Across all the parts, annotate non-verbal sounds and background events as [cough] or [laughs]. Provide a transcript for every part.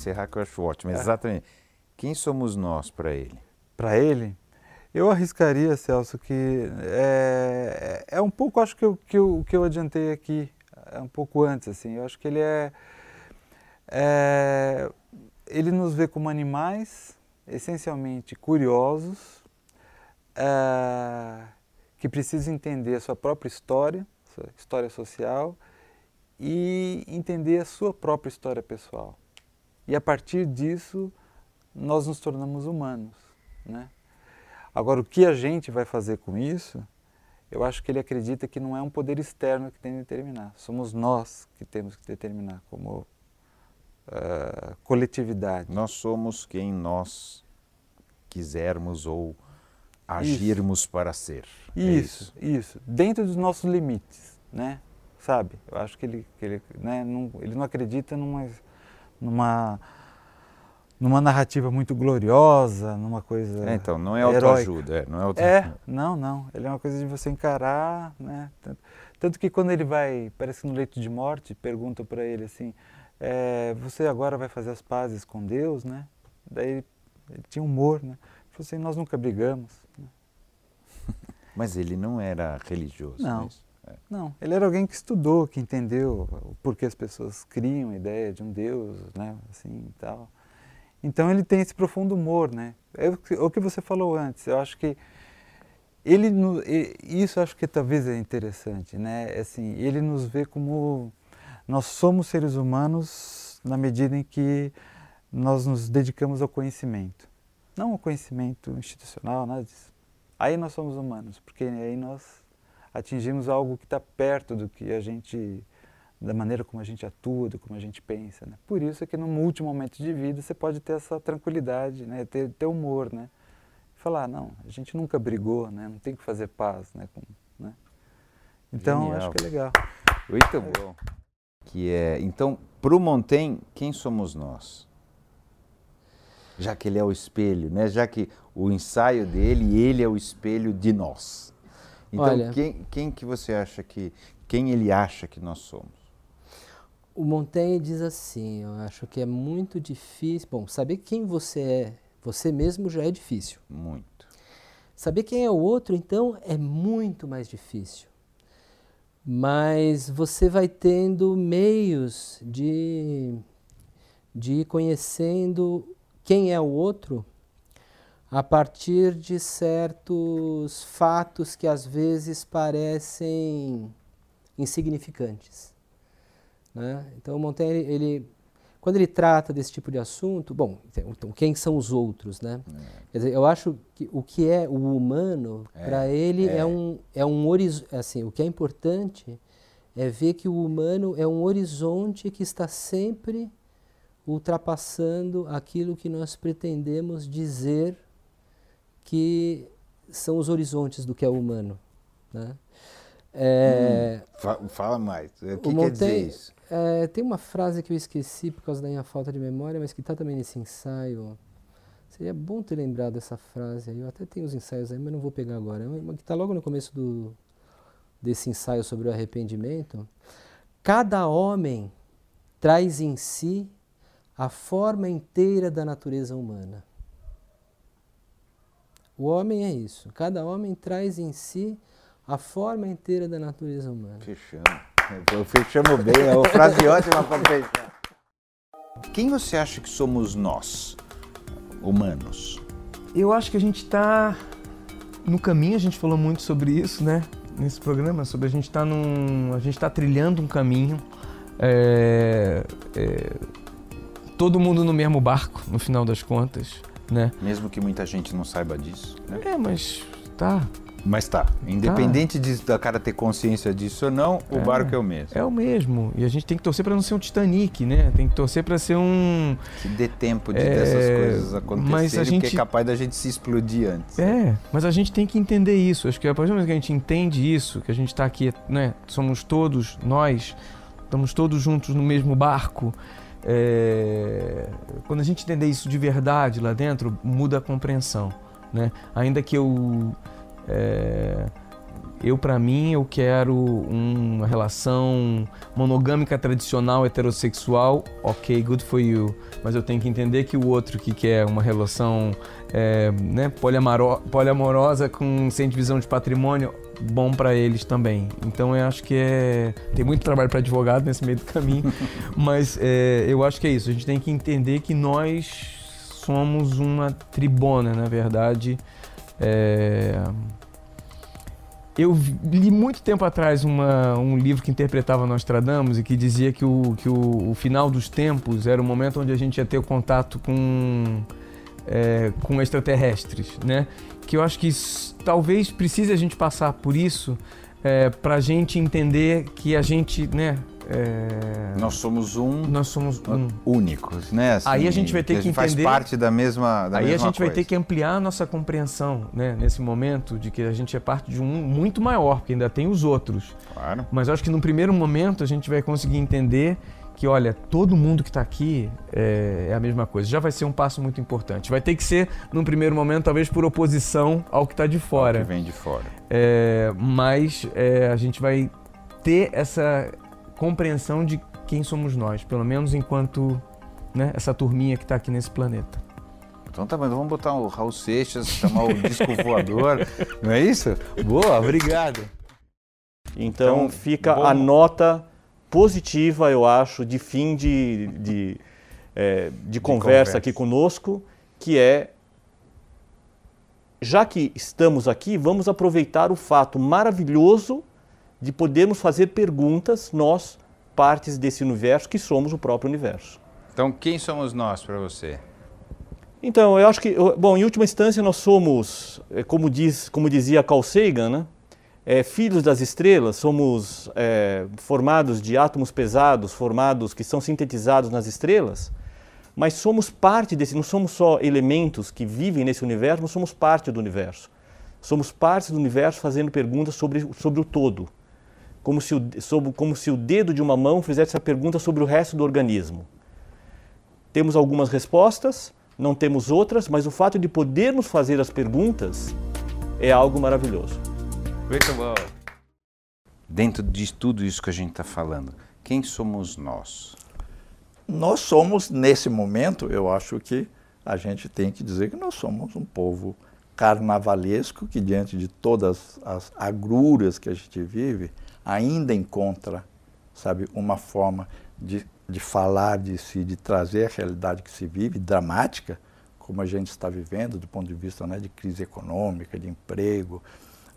encerrar que eu acho ótimo. É. Exatamente. Quem somos nós para ele? Para ele? Eu arriscaria, Celso, que é, é um pouco, acho que o que, eu, que eu adiantei aqui, é um pouco antes, assim. Eu acho que ele é, é ele nos vê como animais essencialmente curiosos, é, que precisam entender a sua própria história, sua história social, e entender a sua própria história pessoal. E a partir disso, nós nos tornamos humanos. Né? Agora, o que a gente vai fazer com isso, eu acho que ele acredita que não é um poder externo que tem que determinar. Somos nós que temos que determinar como uh, coletividade. Nós somos quem nós quisermos ou agirmos isso. para ser. Isso, é isso, isso, Dentro dos nossos limites, né? Sabe? Eu acho que ele, que ele, né, não, ele não acredita numa, numa, numa narrativa muito gloriosa, numa coisa. É, então, não é autoajuda, é, não é autoajuda. É, não, não. Ele é uma coisa de você encarar, né? Tanto, que quando ele vai, parece que no leito de morte, perguntam para ele assim: é, você agora vai fazer as pazes com Deus, né? Daí ele, ele tinha humor, né? Ele falou assim: nós nunca brigamos. Mas ele não era religioso, não. Mas... É. Não, ele era alguém que estudou, que entendeu o porquê as pessoas criam a ideia de um Deus, né, assim e tal. Então ele tem esse profundo humor, né? É o que você falou antes. Eu acho que ele, isso acho que talvez é interessante, né? É assim, ele nos vê como nós somos seres humanos na medida em que nós nos dedicamos ao conhecimento, não ao conhecimento institucional, nada disso. Aí nós somos humanos, porque aí nós atingimos algo que está perto do que a gente, da maneira como a gente atua, do como a gente pensa. Né? Por isso é que no último momento de vida você pode ter essa tranquilidade, né? ter, ter humor, né? Falar, não, a gente nunca brigou, né? Não tem que fazer paz, né? Com, né? Então, Genial. acho que é legal. Muito é. bom. Que é, então, para o Montaigne, quem somos nós? Já que ele é o espelho, né? Já que o ensaio dele, ele é o espelho de nós. Então, Olha, quem, quem que você acha que, quem ele acha que nós somos? O Montaigne diz assim, eu acho que é muito difícil, bom, saber quem você é, você mesmo já é difícil. Muito. Saber quem é o outro, então, é muito mais difícil. Mas você vai tendo meios de, de ir conhecendo quem é o outro a partir de certos fatos que às vezes parecem insignificantes. Né? Então, Montaigne, ele, quando ele trata desse tipo de assunto, bom, então quem são os outros, né? É. Dizer, eu acho que o que é o humano é, para ele é. é. um é um horizonte, assim, o que é importante é ver que o humano é um horizonte que está sempre ultrapassando aquilo que nós pretendemos dizer que são os horizontes do que é o humano. Né? É, hum, fala mais. O que o quer dizer isso? É, tem uma frase que eu esqueci por causa da minha falta de memória, mas que está também nesse ensaio. Seria bom ter lembrado essa frase. Eu até tenho os ensaios aí, mas não vou pegar agora. É uma que está logo no começo do, desse ensaio sobre o arrependimento. Cada homem traz em si a forma inteira da natureza humana. O homem é isso. Cada homem traz em si a forma inteira da natureza humana. Fechamos. Fechamos bem. É uma frase ótima para fechar. Quem você acha que somos nós, humanos? Eu acho que a gente está no caminho. A gente falou muito sobre isso, né? Nesse programa, sobre a gente estar tá num, a gente está trilhando um caminho. É, é, todo mundo no mesmo barco, no final das contas né? Mesmo que muita gente não saiba disso. Né? É, mas tá. Mas tá. Independente tá. De, da cara ter consciência disso ou não, o é, barco é o mesmo. É o mesmo. E a gente tem que torcer para não ser um Titanic, né? Tem que torcer para ser um. Que dê tempo de é, dessas coisas acontecerem, mas a gente... porque é capaz da gente se explodir antes. É, mas a gente tem que entender isso. Acho que a partir do momento que a gente entende isso, que a gente está aqui, né? Somos todos nós, estamos todos juntos no mesmo barco. É, quando a gente entender isso de verdade lá dentro, muda a compreensão. Né? Ainda que eu é, Eu, para mim, eu quero uma relação monogâmica tradicional heterossexual. Ok, good for you. Mas eu tenho que entender que o outro que quer uma relação é, né, poliamorosa com sem divisão de patrimônio, bom para eles também. Então eu acho que é tem muito trabalho para advogado nesse meio do caminho, [laughs] mas é, eu acho que é isso. A gente tem que entender que nós somos uma tribona, na verdade. É, eu li muito tempo atrás uma, um livro que interpretava Nostradamus e que dizia que, o, que o, o, final dos tempos era o momento onde a gente ia ter o contato com, é, com extraterrestres, né? Que eu acho que isso, talvez precise a gente passar por isso é, para a gente entender que a gente, né? É... Nós somos um. Nós somos um. Únicos, né? Assim, aí a gente vai ter que, que entender. Faz parte da mesma. Da aí mesma a gente coisa. vai ter que ampliar a nossa compreensão, né? Nesse momento de que a gente é parte de um muito maior, porque ainda tem os outros. Claro. Mas eu acho que no primeiro momento a gente vai conseguir entender que, olha, todo mundo que está aqui é, é, a mesma coisa. Já vai ser um passo muito importante. Vai ter que ser, num primeiro momento, talvez por oposição ao que está de fora. Ao que vem de fora. É, mas é, a gente vai ter essa compreensão de quem somos nós, pelo menos enquanto né, essa turminha que está aqui nesse planeta. Então tá bom, então vamos botar o Raul Seixas, chamar o disco voador, [laughs] não é isso? Boa, obrigado. Então, então fica bom. a nota positiva, eu acho, de fim de, de, é, de, de conversa, conversa aqui conosco, que é já que estamos aqui, vamos aproveitar o fato maravilhoso de podermos fazer perguntas, nós, partes desse universo, que somos o próprio universo. Então, quem somos nós para você? Então, eu acho que, bom, em última instância, nós somos, é, como, diz, como dizia Carl Sagan, né? É, filhos das estrelas, somos é, formados de átomos pesados, formados que são sintetizados nas estrelas, mas somos parte desse, não somos só elementos que vivem nesse universo, mas somos parte do universo. Somos parte do universo fazendo perguntas sobre, sobre o todo como se, o, sobre, como se o dedo de uma mão fizesse a pergunta sobre o resto do organismo. Temos algumas respostas, não temos outras, mas o fato de podermos fazer as perguntas é algo maravilhoso. Muito bom. Dentro de tudo isso que a gente está falando, quem somos nós? Nós somos, nesse momento, eu acho que a gente tem que dizer que nós somos um povo carnavalesco que, diante de todas as agruras que a gente vive, ainda encontra, sabe, uma forma de, de falar de si, de trazer a realidade que se vive, dramática, como a gente está vivendo, do ponto de vista né, de crise econômica, de emprego,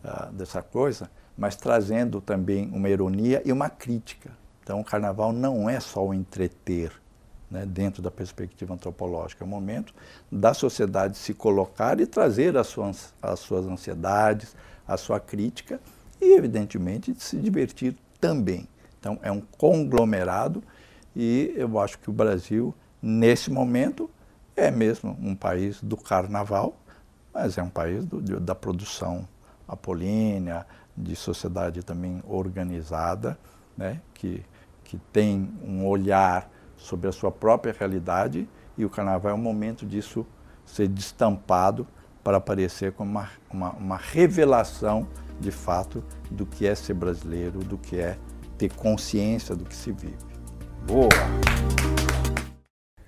uh, dessa coisa, mas trazendo também uma ironia e uma crítica. Então, o carnaval não é só o entreter, né, dentro da perspectiva antropológica, é o momento da sociedade se colocar e trazer as suas, as suas ansiedades, a sua crítica e, evidentemente, de se divertir também. Então, é um conglomerado e eu acho que o Brasil, nesse momento, é mesmo um país do carnaval, mas é um país do, da produção apolínea, de sociedade também organizada, né, que, que tem um olhar sobre a sua própria realidade e o carnaval é um momento disso ser destampado para aparecer como uma, uma, uma revelação de fato, do que é ser brasileiro, do que é ter consciência do que se vive. Boa!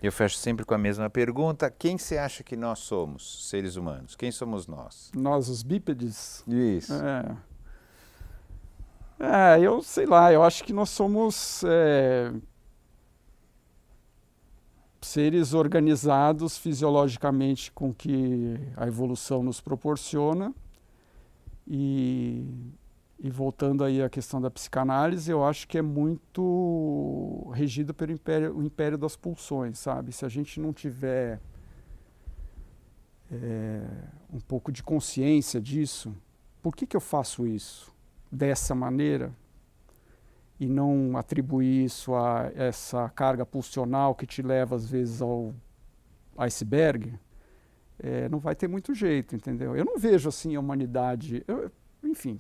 Eu fecho sempre com a mesma pergunta. Quem você acha que nós somos, seres humanos? Quem somos nós? Nós, os bípedes? Isso. É, é eu sei lá, eu acho que nós somos é, seres organizados fisiologicamente com que a evolução nos proporciona e, e voltando aí à questão da psicanálise, eu acho que é muito regido pelo império, o império das pulsões, sabe? Se a gente não tiver é, um pouco de consciência disso, por que, que eu faço isso dessa maneira e não atribuir isso a essa carga pulsional que te leva às vezes ao iceberg, é, não vai ter muito jeito, entendeu? Eu não vejo assim a humanidade. Eu, enfim,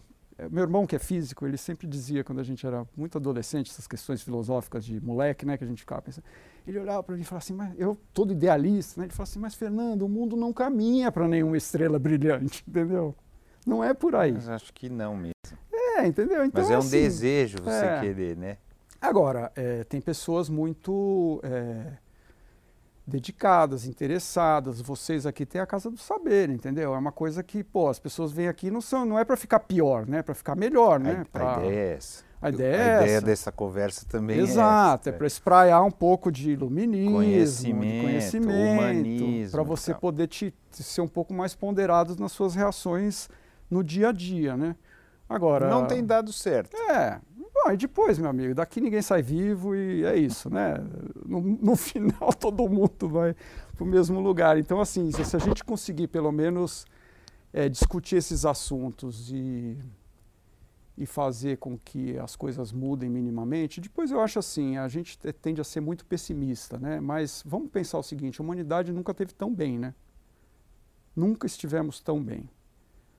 meu irmão que é físico, ele sempre dizia quando a gente era muito adolescente, essas questões filosóficas de moleque, né, que a gente ficava pensando. Ele olhava para mim e falava assim, mas eu todo idealista, né? Ele falava assim, mas Fernando, o mundo não caminha para nenhuma estrela brilhante, [laughs] entendeu? Não é por aí. Mas acho que não mesmo. É, entendeu? Então, Mas é um assim, desejo você é. querer, né? Agora, é, tem pessoas muito é, dedicadas, interessadas. Vocês aqui têm a Casa do Saber, entendeu? É uma coisa que, pô, as pessoas vêm aqui não são, não é para ficar pior, né? É para ficar melhor, né? A, Pra- a ideia é essa. a ideia é a ideia essa. dessa conversa também Exato, é é para espraiar um pouco de iluminismo, Conhecimento, de conhecimento, humanismo para você tal. poder te, te ser um pouco mais ponderado nas suas reações no dia a dia, né? Agora Não tem dado certo. É. Bom, e depois, meu amigo, daqui ninguém sai vivo e é isso, né? No, no [laughs] final todo mundo vai para o mesmo lugar. Então, assim, se, a gente conseguir pelo menos é, discutir esses assuntos e, e fazer com que as coisas mudem minimamente, depois eu acho assim, a gente te- tende a ser muito pessimista, né? Mas vamos pensar o seguinte, a humanidade nunca teve tão bem, né? Nunca estivemos tão bem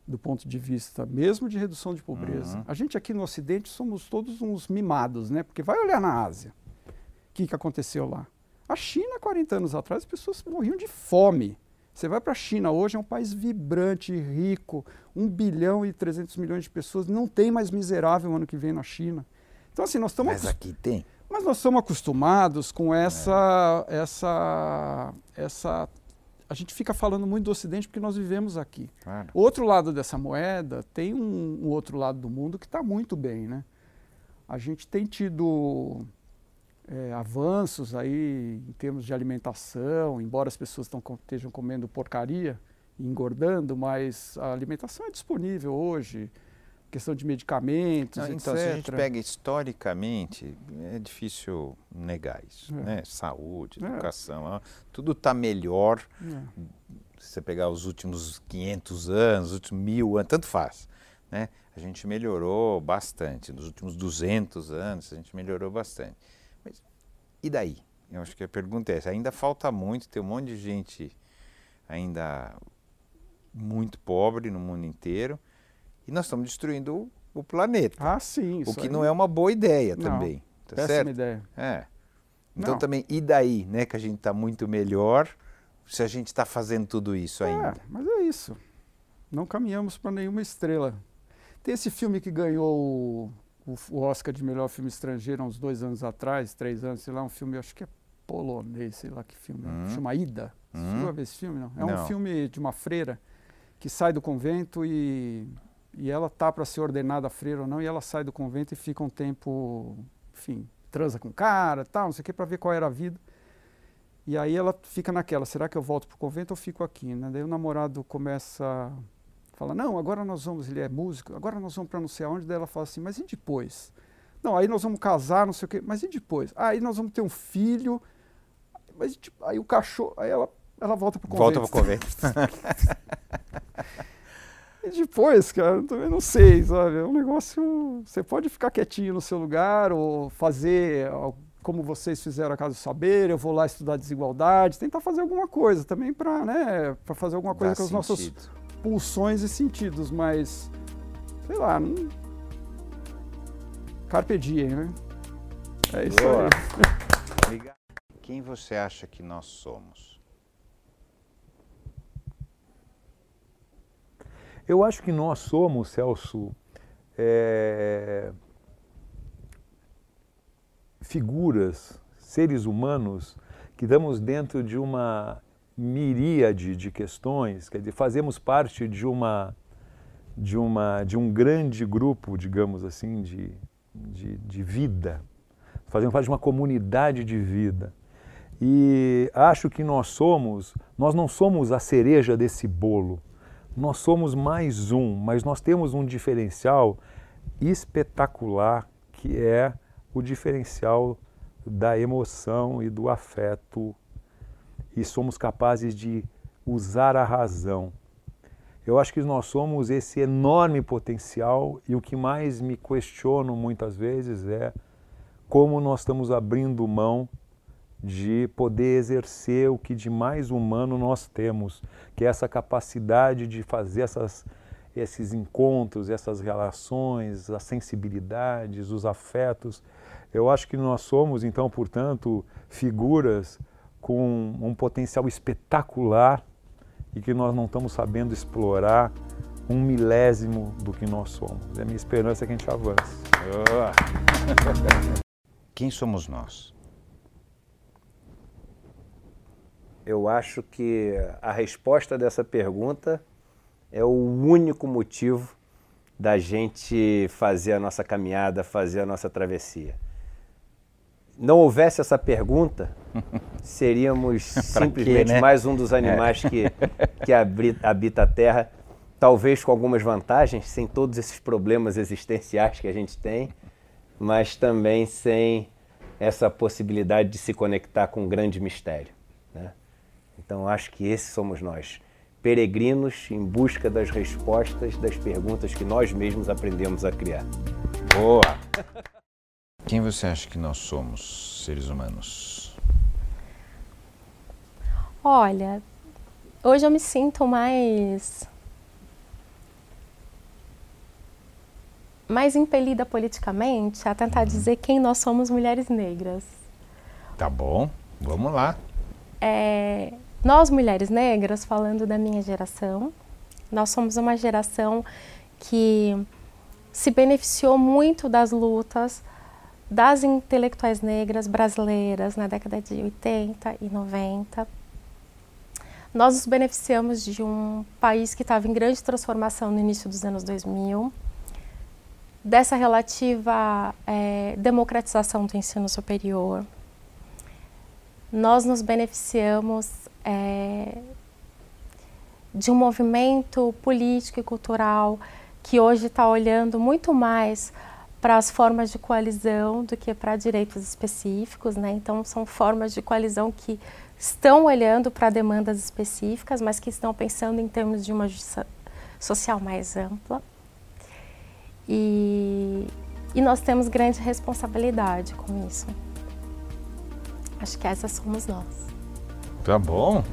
do ponto de vista mesmo de redução de pobreza. Uhum. A gente aqui no Ocidente somos todos uns mimados, né? Porque vai olhar na Ásia. O que, que aconteceu lá? A China, 40 anos atrás, as pessoas morriam de fome. Você vai para a China hoje, é um país vibrante, rico, 1 bilhão e 300 milhões de pessoas, não tem mais miserável ano que vem na China. Então, assim, nós estamos Mas aqui tem. mas nós somos acostumados com essa, essa, essa. A gente fica falando muito do Ocidente porque nós vivemos aqui. Claro. Outro lado dessa moeda tem um, um outro lado do mundo que está muito bem, né? A gente tem tido é, avanços aí em termos de alimentação, embora as pessoas tão, estejam comendo porcaria engordando, mas a alimentação é disponível hoje, questão de medicamentos, Não, etc. então, se a gente pega historicamente, é difícil negar isso. É. Né? Saúde, É. educação, ah, tudo está melhor. É. Se você pegar os últimos 500 anos, os últimos mil anos, tanto faz. Né? A gente melhorou bastante. Nos últimos 200 anos, a gente melhorou bastante. Mas e daí? Eu acho que a pergunta é essa. Ainda falta muito, tem um monte de gente ainda muito pobre no mundo inteiro. E nós estamos destruindo o, planeta. Ah, sim. o que não é uma boa ideia também. Tá péssima certo? ideia. É. Então Não. também, e daí, né, que a gente está muito melhor se a gente está fazendo tudo isso ainda? É, mas é isso. Não caminhamos para nenhuma estrela. Tem esse filme que ganhou o, o- Oscar de melhor filme estrangeiro há uns dois anos atrás, três anos, sei lá, um filme, acho que é polonês, sei lá que filme, é. Hum. chama Ida. Você Hum. chegou a ver esse filme? Não. É um Não. filme de uma freira que sai do convento e, e ela tá para ser ordenada freira ou não, e ela sai do convento e fica um tempo, enfim, transa com o cara, tal, não sei o que, para ver qual era a vida. E aí ela fica naquela, será que eu volto pro convento ou fico aqui? Né? Daí o namorado começa a falar, não, agora nós vamos, ele é músico, agora nós vamos para não sei aonde, daí ela fala assim, mas e depois? Não, aí nós vamos casar, não sei o quê, mas e depois? Ah, aí nós vamos ter um filho, mas de- aí o cachorro, aí ela, ela volta pro convento. Volta para o convento. [laughs] E depois, cara, eu também não sei, sabe? É um negócio. Você pode ficar quietinho no seu lugar ou fazer como vocês fizeram a Casa do Saber, eu vou lá estudar desigualdade, tentar fazer alguma coisa também para né, pra fazer alguma coisa Dá com as nossas sentido. pulsões e sentidos, mas sei lá, não... Carpe diem, né? É isso Boa. [laughs] aí. Quem você acha que nós somos? Eu acho que nós somos, Celso, é, figuras, seres humanos, que estamos dentro de uma miríade de questões, quer dizer, fazemos parte de uma de uma de um grande grupo, digamos assim, de, de, de vida. Fazemos parte de uma comunidade de vida. E acho que nós somos, nós não somos a cereja desse bolo. Nós somos mais um, mas nós temos um diferencial espetacular que é o diferencial da emoção e do afeto. E somos capazes de usar a razão. Eu acho que nós somos esse enorme potencial e o que mais me questiono muitas vezes é como nós estamos abrindo mão de poder exercer o que de mais humano nós temos, que é essa capacidade de fazer essas, esses encontros, essas relações, as sensibilidades, os afetos. Eu acho que nós somos, então, portanto, figuras com um potencial espetacular e que nós não estamos sabendo explorar um milésimo do que nós somos. E a minha esperança é que a gente avance. Quem somos nós? Eu acho que a resposta dessa pergunta é o único motivo da gente fazer a nossa caminhada, fazer a nossa travessia. Não houvesse essa pergunta, [laughs] seríamos simplesmente quê, né? mais um dos animais que, [laughs] que habri- habita a Terra, talvez com algumas vantagens, sem todos esses problemas existenciais que a gente tem, mas também sem essa possibilidade de se conectar com um grande mistério. Então acho que esses somos nós, peregrinos em busca das respostas das perguntas que nós mesmos aprendemos a criar. Boa! [laughs] Quem você acha que nós somos, seres humanos? Olha, hoje eu me sinto mais. mais impelida politicamente a tentar dizer quem nós somos mulheres negras. Tá bom, vamos lá. É, nós, mulheres negras, falando da minha geração, nós somos uma geração que se beneficiou muito das lutas das intelectuais negras brasileiras na década de 80 e 90. Nós nos beneficiamos de um país que estava em grande transformação no início dos anos 2000, dessa relativa eh, democratização do ensino superior. Nós nos beneficiamos eh, de um movimento político e cultural que hoje está olhando muito mais para as formas de coalizão do que para direitos específicos, né? Então são formas de coalizão que estão olhando para demandas específicas, mas que estão pensando em termos de uma justiça social mais ampla. E, e nós temos grande responsabilidade com isso. Acho que essas somos nós. Tá bom. [laughs]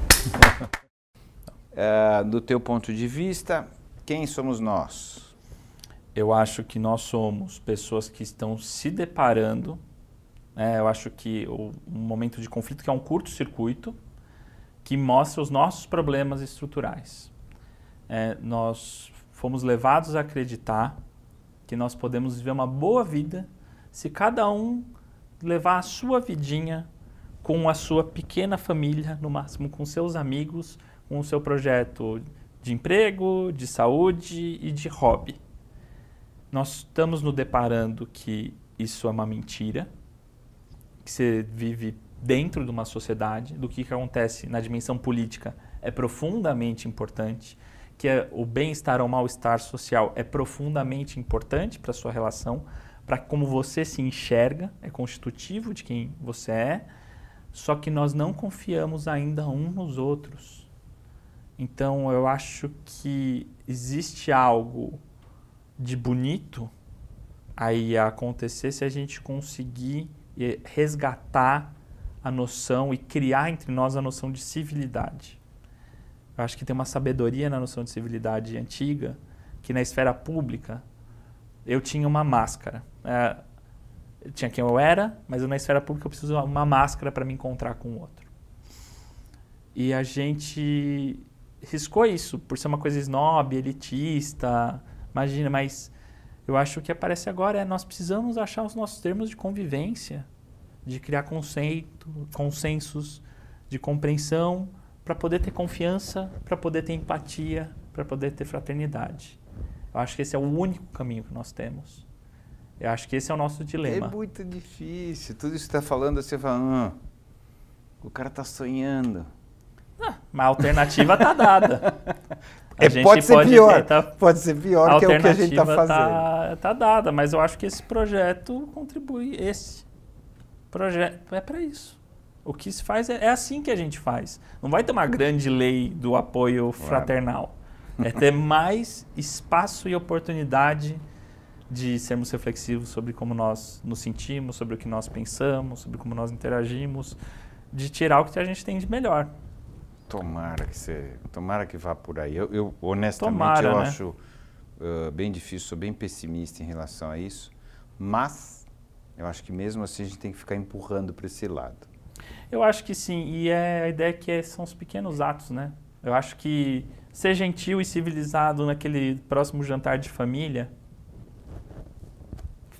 É, do teu ponto de vista, quem somos nós? Eu acho que nós somos pessoas que estão se deparando. né? eu acho que o, um momento de conflito que é um curto-circuito que mostra os nossos problemas estruturais. É, nós fomos levados a acreditar que nós podemos viver uma boa vida se cada um levar a sua vidinha com a sua pequena família, no máximo com seus amigos, com o seu projeto de emprego, de saúde e de hobby. Nós estamos nos deparando que isso é uma mentira, que você vive dentro de uma sociedade, do que, que acontece na dimensão política é profundamente importante, que é, o bem-estar ou mal-estar social é profundamente importante para a sua relação, para como você se enxerga, é constitutivo de quem você é, só que nós não confiamos ainda um nos outros. Então eu acho que existe algo de bonito aí a acontecer se a gente conseguir eh, resgatar a noção e criar entre nós a noção de civilidade. Eu acho que tem uma sabedoria na noção de civilidade antiga que na esfera pública eu tinha uma máscara. É, tinha quem eu era, mas na esfera pública eu preciso uma máscara para me encontrar com o outro. E a gente riscou isso por ser uma coisa snob, elitista, imagina, mas eu acho que aparece agora é nós precisamos achar os nossos termos de convivência, de criar conceito, consensos, de compreensão, para poder ter confiança, para poder ter empatia, para poder ter fraternidade. Eu acho que esse é o único caminho que nós temos. Eu acho que esse é o nosso dilema. É muito difícil. Tudo isso que está falando, você fala, ah, o cara está sonhando. Ah, mas a alternativa está dada. [laughs] A É, gente pode ser pior, tentar- pode ser pior que é o que a gente está alternativa fazendo. Tá, tá dada, mas eu acho que esse projeto contribui. Esse projeto é para isso. O que se faz é, é assim que a gente faz. Não vai ter uma grande lei do apoio fraternal. É ter mais espaço e oportunidade de sermos reflexivos sobre como nós nos sentimos, sobre o que nós pensamos, sobre como nós interagimos, de tirar o que a gente tem de melhor. Tomara que você, tomara que vá por aí. Eu, eu, honestamente Tomara, eu né? acho uh, bem difícil, sou bem pessimista em relação a isso, mas eu acho que mesmo assim a gente tem que ficar empurrando para esse lado. Eu acho que sim, e é a ideia que é- são os pequenos atos, né? Eu acho que ser gentil e civilizado naquele próximo jantar de família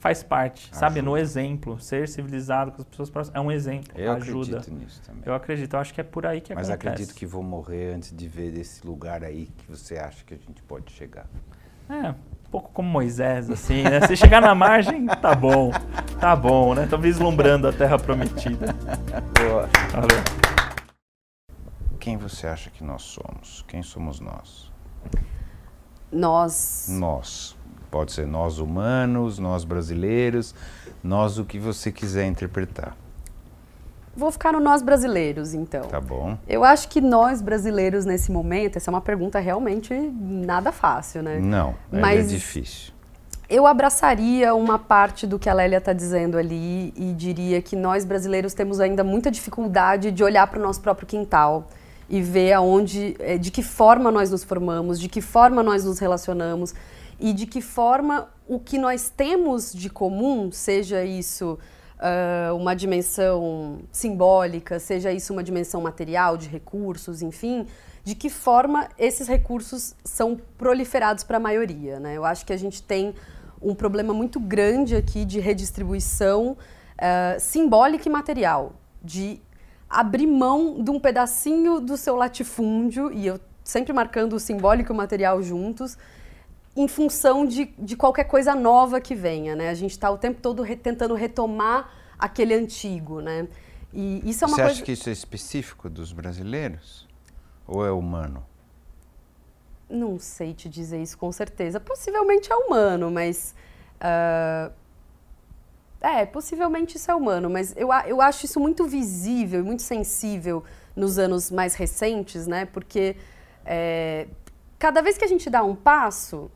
faz parte, ajuda. sabe? No exemplo, ser civilizado com as pessoas próximas é um exemplo, eu ajuda. acredito nisso também. Eu acredito, eu acho que é por aí que Mas acontece. Mas acredito que vou morrer antes de ver esse lugar aí que você acha que a gente pode chegar. É, um pouco como Moisés, assim, né? Se chegar na margem, tá bom, tá bom, né? Tô vislumbrando a terra prometida. [laughs] Boa. Valeu. Quem você acha que nós somos? Quem somos nós? Nós. Nós. Pode ser nós humanos, nós brasileiros, nós o que você quiser interpretar. Vou ficar no nós brasileiros, então. Tá bom. Eu acho que nós brasileiros nesse momento, essa é uma pergunta realmente nada fácil, né? Não, Mas é difícil. Eu abraçaria uma parte do que a Lélia está dizendo ali e diria que nós brasileiros temos ainda muita dificuldade de olhar para o nosso próprio quintal e ver aonde, eh, de que forma nós nos formamos, de que forma nós nos relacionamos e de que forma o que nós temos de comum, seja isso uh, uma dimensão simbólica, seja isso uma dimensão material, de recursos, enfim, de que forma esses recursos são proliferados para a maioria. Né? Eu acho que a gente tem um problema muito grande aqui de redistribuição uh, simbólica e material, de abrir mão de um pedacinho do seu latifúndio, e eu sempre marcando o simbólico e o material juntos, em função de, de qualquer coisa nova que venha, né? A gente está o tempo todo re, tentando retomar aquele antigo, né? E isso é uma Você coisa... acha que isso é específico dos brasileiros? Ou é humano? Não sei te dizer isso com certeza. Possivelmente é humano, mas... Uh... É, possivelmente isso é humano, mas eu, eu acho isso muito visível e muito sensível nos anos mais recentes, né? Porque é, cada vez que a gente dá um passo,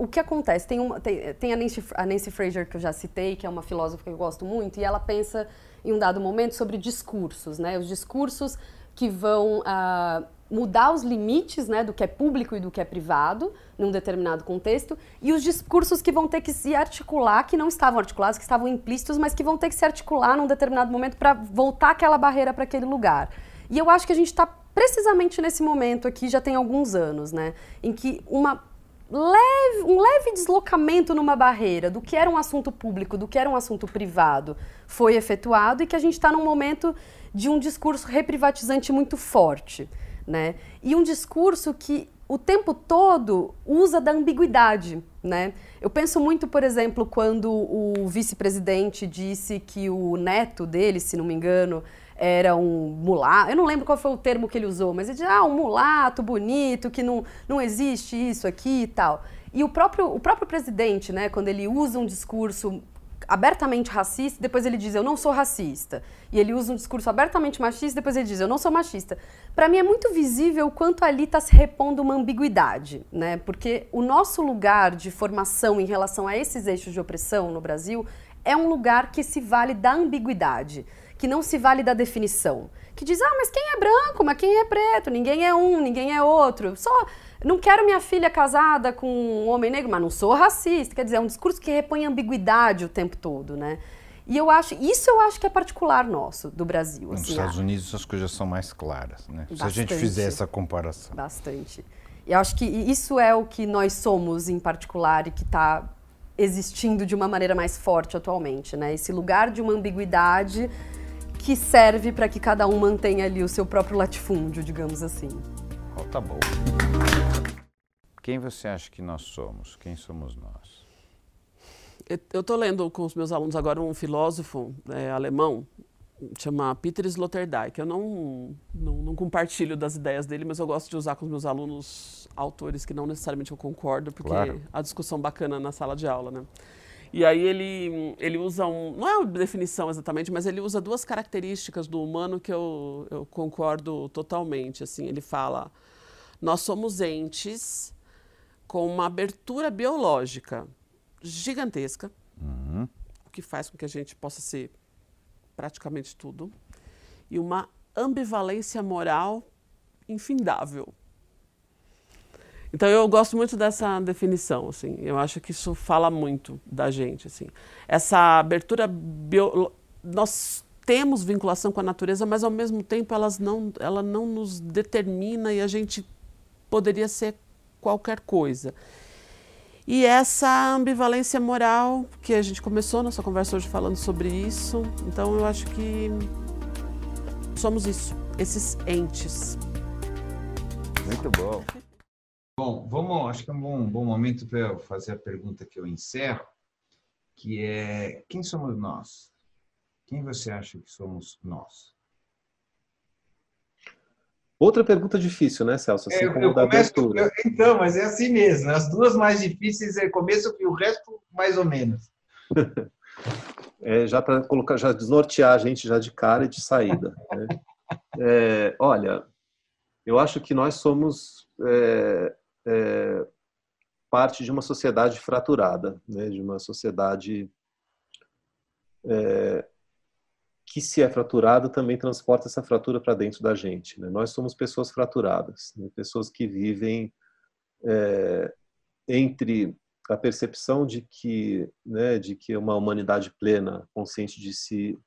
o que acontece? Tem, uma, tem, tem a, Nancy, a Nancy Fraser, que eu já citei, que é uma filósofa que eu gosto muito, e ela pensa em um dado momento sobre discursos, né? Os discursos que vão uh, mudar os limites né, do que é público e do que é privado num determinado contexto, e os discursos que vão ter que se articular, que não estavam articulados, que estavam implícitos, mas que vão ter que se articular num determinado momento para voltar aquela barreira para aquele lugar. E eu acho que a gente está precisamente nesse momento aqui, já tem alguns anos, né? Em que uma leve, um leve deslocamento numa barreira do que era um assunto público, do que era um assunto privado, foi efetuado e que a gente está num momento de um discurso reprivatizante muito forte. Né? E um discurso que o tempo todo usa da ambiguidade. Né? Eu penso muito, por exemplo, quando o vice-presidente disse que o neto dele, se não me engano, era um mulato, eu não lembro qual foi o termo que ele usou, mas ele disse, ah, um mulato bonito, que não, não existe isso aqui e tal. E o próprio, o próprio presidente, né, quando ele usa um discurso abertamente racista, depois ele diz, eu não sou racista. E ele usa um discurso abertamente machista, depois ele diz, eu não sou machista. Para mim é muito visível o quanto ali está se repondo uma ambiguidade, né? Porque o nosso lugar de formação em relação a esses eixos de opressão no Brasil é um lugar que se vale da ambiguidade que não se vale da definição. Que diz, ah, mas quem é branco, mas quem é preto? Ninguém é um, ninguém é outro. Só não quero minha filha casada com um homem negro, mas não sou racista. Quer dizer, é um discurso que repõe ambiguidade o tempo todo, né? E eu acho, isso eu acho que é particular nosso, do Brasil. Nos assim, Estados ah, Unidos as coisas são mais claras, né? Bastante, Se a gente fizer essa comparação. Bastante. E eu acho que isso é o que nós somos em particular e que está existindo de uma maneira mais forte atualmente, né? Esse lugar de uma ambiguidade que serve para que cada um mantenha ali o seu próprio latifúndio, digamos assim. Oh, tá bom. Quem você acha que nós somos? Quem somos nós? Eu estou lendo com os meus alunos agora um filósofo é, alemão, chama Peter Sloterdijk. Eu não, não, não, compartilho das ideias dele, mas eu gosto de usar com os meus alunos autores que não necessariamente eu concordo, porque claro. a discussão bacana na sala de aula, né? E aí ele, ele usa um. Não é uma definição exatamente, mas ele usa duas características do humano que eu, eu concordo totalmente. Assim, ele fala: nós somos entes com uma abertura biológica gigantesca, uhum. o que faz com que a gente possa ser praticamente tudo, e uma ambivalência moral infindável. Então eu gosto muito dessa definição, assim. Eu acho que isso fala muito da gente, assim. Essa abertura bio... nós temos vinculação com a natureza, mas ao mesmo tempo elas não, ela não nos determina e a gente poderia ser qualquer coisa. E essa ambivalência moral, que a gente começou nossa conversa hoje falando sobre isso, então eu acho que somos isso, esses entes. Muito bom. Bom, vamos, acho que é um bom, bom momento para eu fazer a pergunta que eu encerro, que é quem somos nós? Quem você acha que somos nós? Outra pergunta difícil, né, Celso? Assim É, como eu da começo- eu- então, mas é assim mesmo. As duas mais difíceis é começo e o resto mais ou menos. [laughs] É, já para colocar, já desnortear a gente já de cara e de saída. né? [laughs] É, olha, eu acho que nós somos é, é, parte de uma sociedade fraturada, né? de uma sociedade é, que, se é fraturada, também transporta essa fratura para dentro da gente. né? Nós somos pessoas fraturadas, né? pessoas que vivem é, entre a percepção de que, né, de que uma humanidade plena, consciente de si,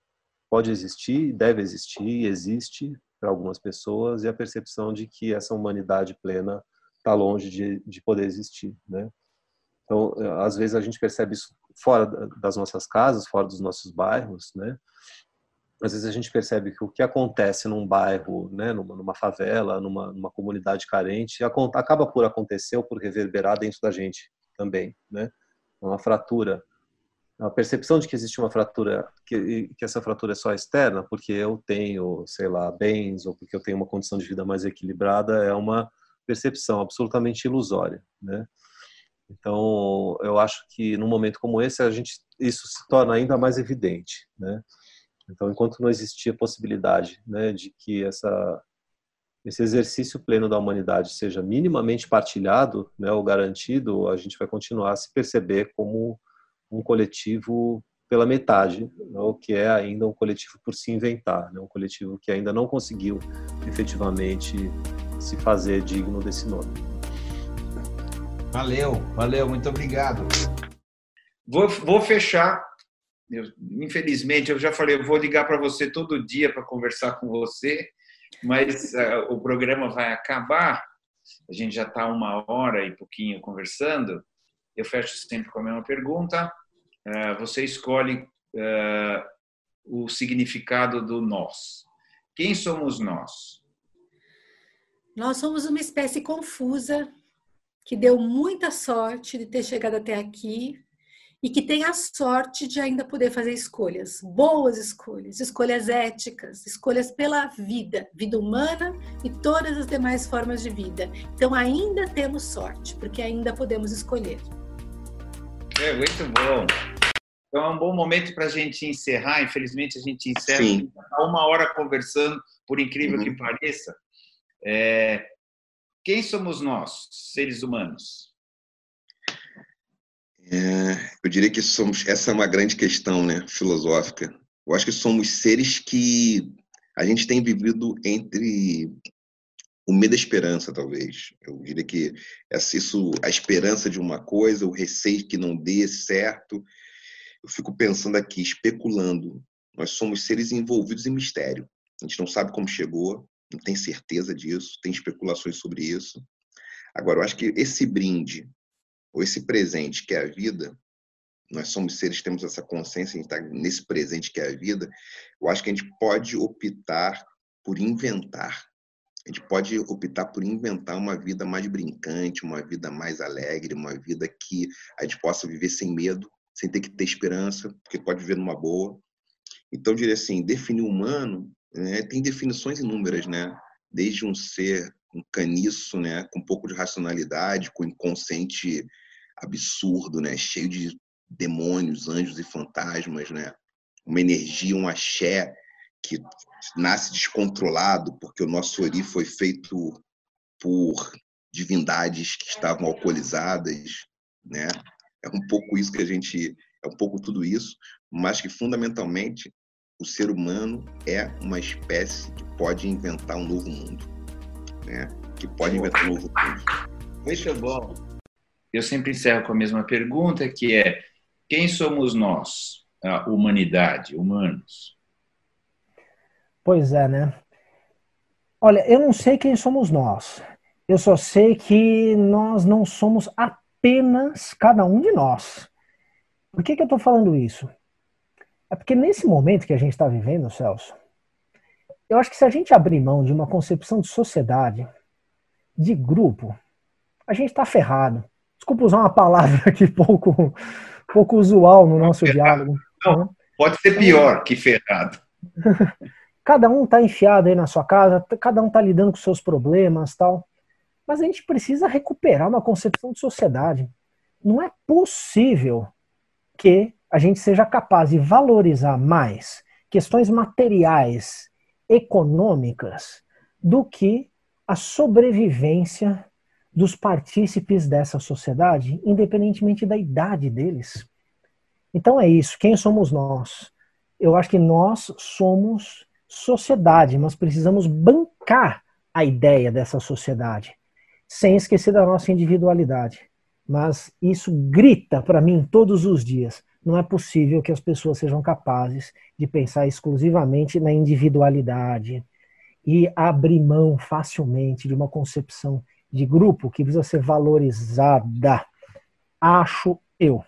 pode existir, deve existir, existe para algumas pessoas, e a percepção de que essa humanidade plena está longe de, de poder existir, né? Então, às vezes a gente percebe isso fora das nossas casas, fora dos nossos bairros, né? Às vezes a gente percebe que o que acontece num bairro, né, numa, numa favela, numa, numa comunidade carente, acaba por acontecer ou por reverberar dentro da gente também, né? Uma fratura, a percepção de que existe uma fratura, que, que essa fratura é só externa, porque eu tenho, sei lá, bens ou porque eu tenho uma condição de vida mais equilibrada, é uma percepção absolutamente ilusória, né? Então, eu acho que num momento como esse a gente isso se torna ainda mais evidente, né? Então, enquanto não existir a possibilidade, né, de que essa esse exercício pleno da humanidade seja minimamente partilhado, né, ou garantido, a gente vai continuar a se perceber como um coletivo pela metade, né, o que é ainda um coletivo por se inventar, né, um coletivo que ainda não conseguiu efetivamente se fazer digno desse nome. Valeu, valeu, muito obrigado. Vou, vou fechar. Eu, infelizmente, eu já falei, eu vou ligar para você todo dia para conversar com você, mas uh, [laughs] o programa vai acabar. A gente já está uma hora e pouquinho conversando. Eu fecho sempre com a mesma pergunta. Uh, você escolhe uh, o significado do nós. Quem somos nós? Nós somos uma espécie confusa que deu muita sorte de ter chegado até aqui e que tem a sorte de ainda poder fazer escolhas, boas escolhas, escolhas éticas, escolhas pela vida, vida humana e todas as demais formas de vida. Então ainda temos sorte, porque ainda podemos escolher. É muito bom. Então é um bom momento para a gente encerrar. Infelizmente a gente encerra Sim. Tá uma hora conversando, por incrível Uhum. que pareça. É, Quem somos nós, seres humanos? É, eu diria que somos. Essa é uma grande questão, né, filosófica. Eu acho que somos seres que a gente tem vivido entre o medo e a esperança, talvez. Eu diria que essa, isso, a esperança de uma coisa, o receio que não dê certo. Eu fico pensando aqui, especulando. Nós somos seres envolvidos em mistério. A gente não sabe como chegou, não tem certeza disso, tem especulações sobre isso. Agora, eu acho que esse brinde ou esse presente que é a vida, nós somos seres temos essa consciência, a gente está nesse presente que é a vida, eu acho que a gente pode optar por inventar. A gente pode optar por inventar uma vida mais brincante, uma vida mais alegre, uma vida que a gente possa viver sem medo, sem ter que ter esperança, porque pode viver numa boa. Então, eu diria assim, definir humano né, tem definições inúmeras, né? Desde um ser, um caniço, né, com um pouco de racionalidade, com inconsciente absurdo, né, cheio de demônios, anjos e fantasmas, né? Uma energia, um axé que nasce descontrolado, porque o nosso ori foi feito por divindades que estavam alcoolizadas, né? É um pouco isso que a gente, é um pouco tudo isso, mas que fundamentalmente o ser humano é uma espécie que pode inventar um novo mundo, né? Que pode inventar um novo mundo. Muito bom. Eu sempre encerro com a mesma pergunta, que é quem somos nós, a humanidade, humanos? Pois é, né? Olha, eu não sei quem somos nós. Eu só sei que nós não somos apenas cada um de nós. Por que, que eu estou falando isso? É porque nesse momento que a gente está vivendo, Celso, eu acho que se a gente abrir mão de uma concepção de sociedade, de grupo, a gente está ferrado. Desculpa usar uma palavra [laughs] aqui pouco, pouco usual no nosso diálogo. Não, né? pode ser pior que ferrado. [laughs] cada um está enfiado aí na sua casa, cada um está lidando com seus problemas tal. Mas a gente precisa recuperar uma concepção de sociedade. Não é possível que a gente seja capaz de valorizar mais questões materiais, econômicas, do que a sobrevivência dos partícipes dessa sociedade, independentemente da idade deles. Então é isso. Quem somos nós? Eu acho que nós somos sociedade, nós precisamos bancar a ideia dessa sociedade, sem esquecer da nossa individualidade. Mas isso grita para mim todos os dias. Não é possível que as pessoas sejam capazes de pensar exclusivamente na individualidade e abrir mão facilmente de uma concepção de grupo que precisa ser valorizada. Acho eu.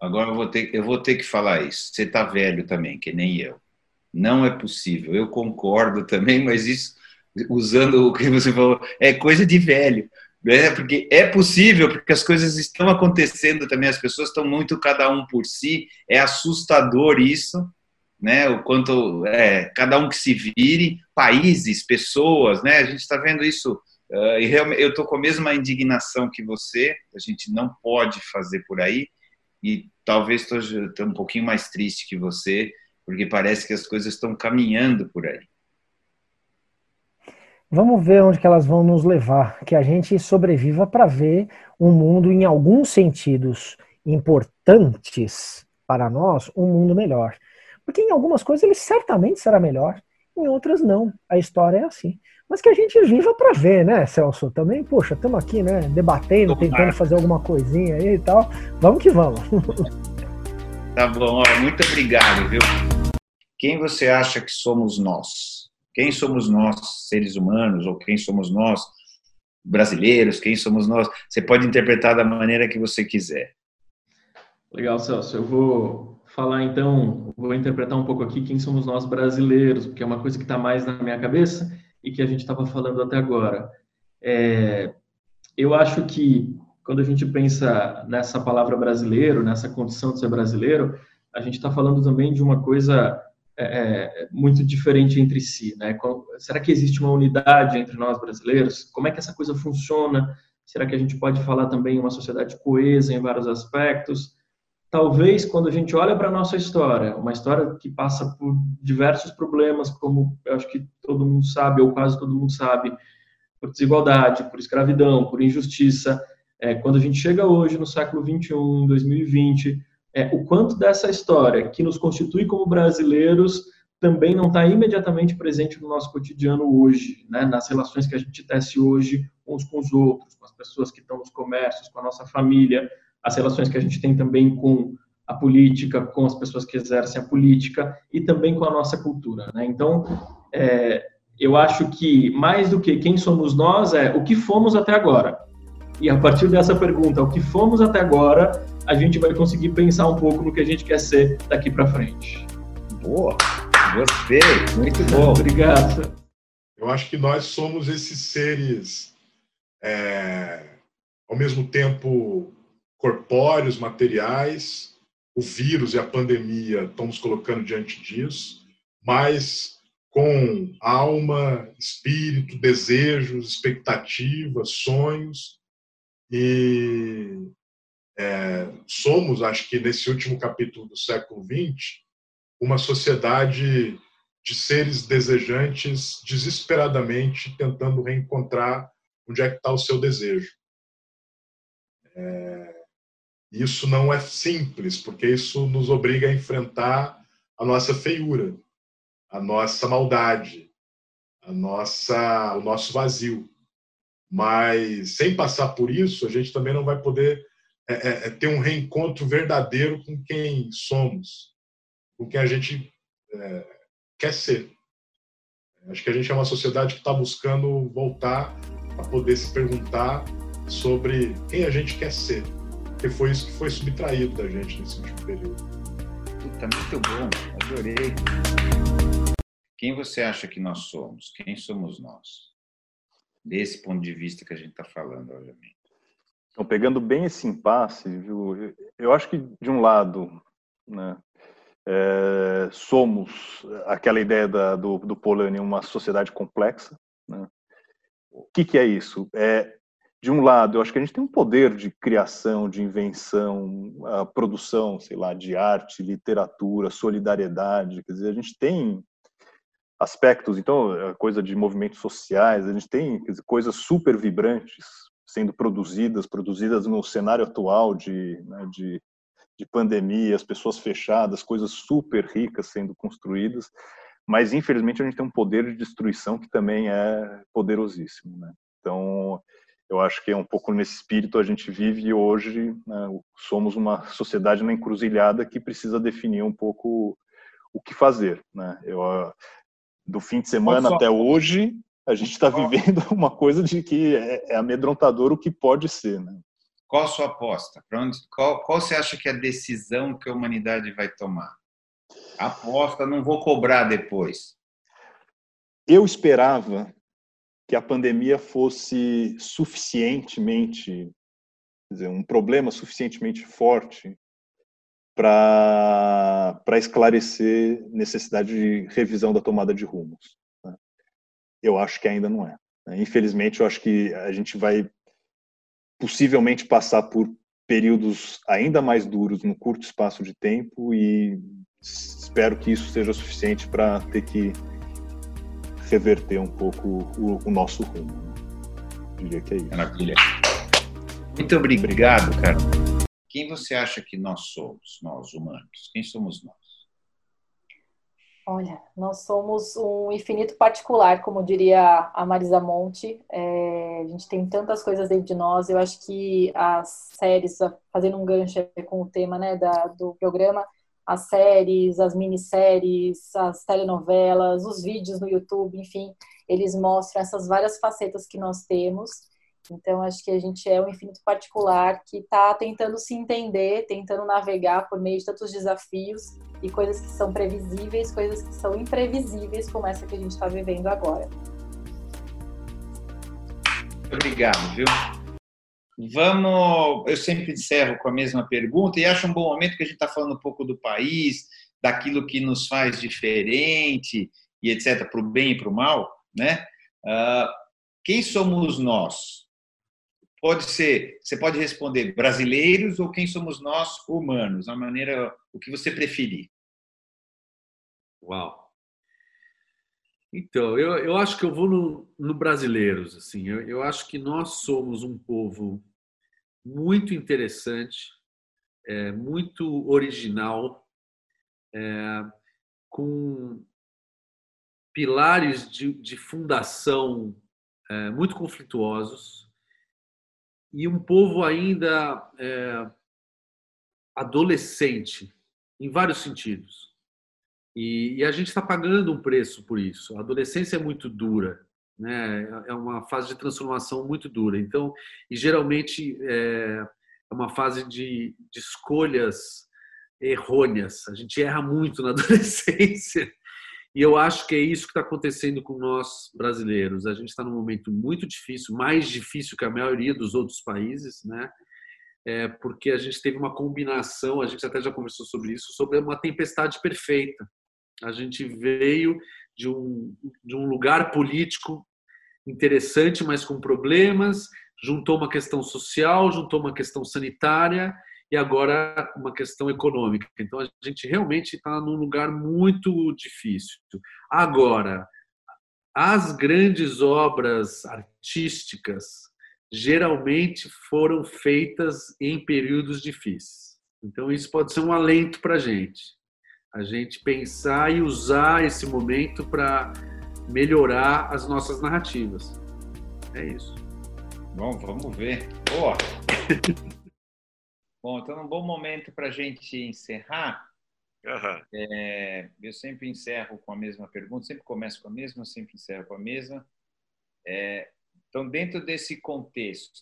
Agora eu vou ter, eu vou ter que falar isso. Você está velho também, que nem eu. Não é possível. Eu concordo também, mas isso, usando o que você falou, é coisa de velho. Né? Porque é possível, porque as coisas estão acontecendo também, as pessoas estão muito cada um por si. É assustador isso, né? O quanto é, cada um que se vire, países, pessoas, né? A gente está vendo isso. Uh, e eu estou com a mesma indignação que você. A gente não pode fazer por aí e talvez estou um pouquinho mais triste que você, porque parece que as coisas estão caminhando por aí. Vamos ver onde que elas vão nos levar, que a gente sobreviva para ver um mundo em alguns sentidos importantes para nós, um mundo melhor. Porque em algumas coisas ele certamente será melhor, em outras não. A história é assim mas que a gente viva para ver, né, Celso? Também, poxa, estamos aqui, né, debatendo, tentando fazer alguma coisinha aí e tal. Vamos que vamos. [laughs] Tá bom, muito obrigado, viu? Quem você acha que somos nós? Quem somos nós, seres humanos, ou quem somos nós, brasileiros? Quem somos nós? Você pode interpretar da maneira que você quiser. Legal, Celso. Eu vou falar então, vou interpretar um pouco aqui quem somos nós brasileiros, porque é uma coisa que está mais na minha cabeça e que a gente estava falando até agora. É, eu acho que quando a gente pensa nessa palavra brasileiro, nessa condição de ser brasileiro, a gente está falando também de uma coisa é, é, muito diferente entre si. Né? Será que existe uma unidade entre nós brasileiros? Como é que essa coisa funciona? Será que a gente pode falar também uma sociedade coesa em vários aspectos? talvez quando a gente olha para a nossa história, uma história que passa por diversos problemas, como eu acho que todo mundo sabe, ou quase todo mundo sabe, por desigualdade, por escravidão, por injustiça, é, quando a gente chega hoje, no século 21, em 2020, é, o quanto dessa história que nos constitui como brasileiros também não está imediatamente presente no nosso cotidiano hoje, né, nas relações que a gente tece hoje uns com os outros, com as pessoas que estão nos comércios, com a nossa família, as relações que a gente tem também com a política, com as pessoas que exercem a política e também com a nossa cultura. Né? Então, é, eu acho que mais do que quem somos nós é o que fomos até agora. E a partir dessa pergunta, o que fomos até agora, a gente vai conseguir pensar um pouco no que a gente quer ser daqui para frente. Boa, gostei, muito bom. Obrigado. Eu acho que nós somos esses seres, é, ao mesmo tempo corpóreos, materiais, o vírus e a pandemia estão nos colocando diante disso, mas com alma, espírito, desejos, expectativas, sonhos. E é, somos, acho que nesse último capítulo do século XX, uma sociedade de seres desejantes desesperadamente tentando reencontrar onde é que está o seu desejo. É, isso não é simples, porque isso nos obriga a enfrentar a nossa feiura, a nossa maldade, a nossa, o nosso vazio. Mas sem passar por isso, a gente também não vai poder é, é, é ter um reencontro verdadeiro com quem somos, com quem a gente é, quer ser. Acho que a gente é uma sociedade que está buscando voltar a poder se perguntar sobre quem a gente quer ser, porque foi isso que foi subtraído da gente nesse último período. Puta, muito bom, adorei. Quem você acha que nós somos? Quem somos nós? Desse ponto de vista que a gente está falando, obviamente. Então, pegando bem esse impasse, viu, eu acho que, de um lado, né, é, somos aquela ideia da, do, do Polanyi, uma sociedade complexa. Né? O que, que é isso? É, de um lado, eu acho que a gente tem um poder de criação, de invenção, produção, sei lá, de arte, literatura, solidariedade. Quer dizer, a gente tem aspectos, então, a coisa de movimentos sociais, a gente tem dizer, coisas super vibrantes sendo produzidas, produzidas no cenário atual de, né, de de pandemia, as pessoas fechadas, coisas super ricas sendo construídas, mas infelizmente a gente tem um poder de destruição que também é poderosíssimo, né? Então, eu acho que é um pouco nesse espírito a gente vive hoje, né? somos uma sociedade na encruzilhada que precisa definir um pouco o que fazer, né? Eu, do fim de semana até hoje, a gente está vivendo uma coisa de que é, é amedrontador o que pode ser, né? Qual a sua aposta? Onde, qual, qual você acha que é a decisão que a humanidade vai tomar? Aposta, não vou cobrar depois. Eu esperava que a pandemia fosse suficientemente, dizer, um problema suficientemente forte para esclarecer necessidade de revisão da tomada de rumos. Né? Eu acho que ainda não é. Infelizmente, eu acho que a gente vai possivelmente passar por períodos ainda mais duros no curto espaço de tempo e espero que isso seja suficiente para ter que reverter um pouco o, o nosso rumo. Né? Diria que é isso. Maravilha. Muito obrigado, cara. Quem você acha que nós somos, nós humanos? Quem somos nós? Olha, nós somos um infinito particular, como diria a Marisa Monte. É, a gente tem tantas coisas dentro de nós. Eu acho que as séries, fazendo um gancho com o tema né, da, do programa, as séries, as minisséries, as telenovelas, os vídeos no YouTube, enfim, eles mostram essas várias facetas que nós temos. Então, acho que a gente é um infinito particular que está tentando se entender, tentando navegar por meio de tantos desafios e coisas que são previsíveis, coisas que são imprevisíveis, como essa que a gente está vivendo agora. Obrigado, viu? Vamos. Eu sempre encerro com a mesma pergunta e acho um bom momento que a gente está falando um pouco do país, daquilo que nos faz diferente e etc., para o bem e para o mal, né? Uh, quem somos nós? Pode ser, você pode responder brasileiros ou quem somos nós humanos, a maneira, o que você preferir. Uau. Então, eu, eu acho que eu vou no, no brasileiros, assim, eu, eu acho que nós somos um povo muito interessante, é, muito original, é, com pilares de, de fundação é, muito conflituosos, e um povo ainda é, adolescente, em vários sentidos. E, e a gente está pagando um preço por isso. A adolescência é muito dura, né? é uma fase de transformação muito dura. Então, e geralmente é, é uma fase de, de escolhas errôneas. A gente erra muito na [laughs] adolescência. E eu acho que é isso que está acontecendo com nós brasileiros. A gente está num momento muito difícil, mais difícil que a maioria dos outros países, né? É porque a gente teve uma combinação, a gente até já conversou sobre isso, sobre uma tempestade perfeita. A gente veio de um, de um lugar político interessante, mas com problemas, juntou uma questão social, juntou uma questão sanitária e agora uma questão econômica. Então a gente realmente está num lugar muito difícil. Agora, as grandes obras artísticas geralmente foram feitas em períodos difíceis. Então isso pode ser um alento para a gente. A gente pensar e usar esse momento para melhorar as nossas narrativas. É isso. Bom, vamos ver. Boa! [laughs] Bom, então é um bom momento para a gente encerrar. Uhum. É, eu sempre encerro com a mesma pergunta, sempre começo com a mesma, sempre encerro com a mesma. É, então, dentro desse contexto,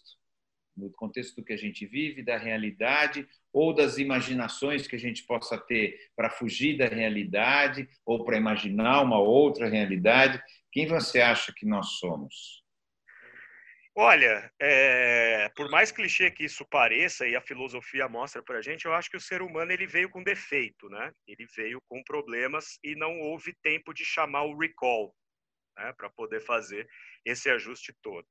no contexto do que a gente vive, da realidade ou das imaginações que a gente possa ter para fugir da realidade ou para imaginar uma outra realidade, quem você acha que nós somos? Olha, é, por mais clichê que isso pareça e a filosofia mostra para a gente, eu acho que o ser humano ele veio com defeito, né? Ele veio com problemas e não houve tempo de chamar o recall, né? Para poder fazer esse ajuste todo.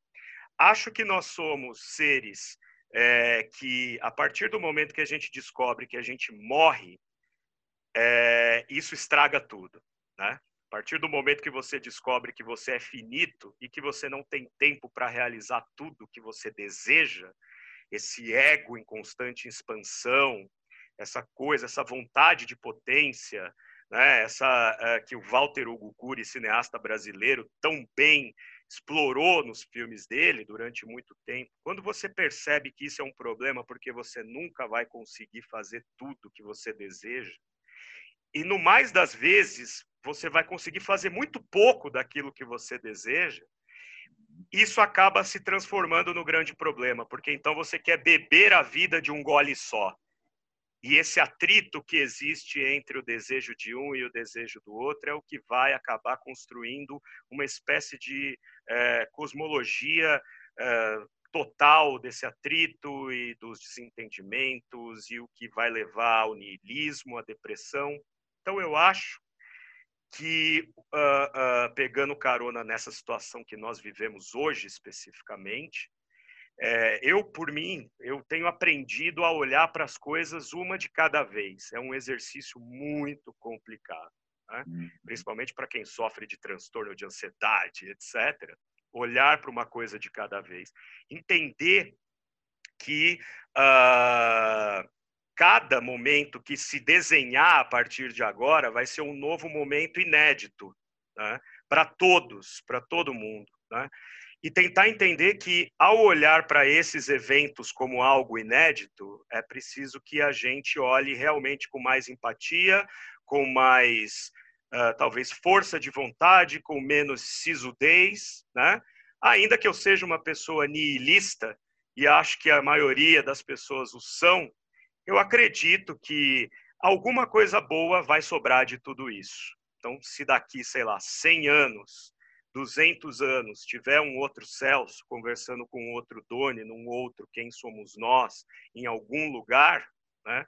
Acho que nós somos seres é, que, a partir do momento que a gente descobre que a gente morre, é, isso estraga tudo, né? A partir do momento que você descobre que você é finito e que você não tem tempo para realizar tudo que você deseja, esse ego em constante expansão, essa coisa, essa vontade de potência, né? essa uh, que o Walter Hugo Cury, cineasta brasileiro, tão bem explorou nos filmes dele durante muito tempo. Quando você percebe que isso é um problema porque você nunca vai conseguir fazer tudo que você deseja, e no mais das vezes você vai conseguir fazer muito pouco daquilo que você deseja, isso acaba se transformando no grande problema, porque então você quer beber a vida de um gole só. E esse atrito que existe entre o desejo de um e o desejo do outro é o que vai acabar construindo uma espécie de é, cosmologia é, total desse atrito e dos desentendimentos e o que vai levar ao niilismo, à depressão. Então, eu acho que, uh, uh, pegando carona nessa situação que nós vivemos hoje especificamente, é, eu, por mim, eu tenho aprendido a olhar para as coisas uma de cada vez. É um exercício muito complicado, né? Uhum. principalmente para quem sofre de transtorno de ansiedade, etc. Olhar para uma coisa de cada vez. Entender que uh, cada momento que se desenhar a partir de agora vai ser um novo momento inédito né? para todos, para todo mundo. Né? E tentar entender que, ao olhar para esses eventos como algo inédito, é preciso que a gente olhe realmente com mais empatia, com mais, uh, talvez, força de vontade, com menos sisudez, né? Ainda que eu seja uma pessoa nihilista, e acho que a maioria das pessoas o são, eu acredito que alguma coisa boa vai sobrar de tudo isso. Então, se daqui, sei lá, 100 anos, 200 anos, tiver um outro Celso conversando com outro Doni, num outro Quem Somos Nós, em algum lugar, né?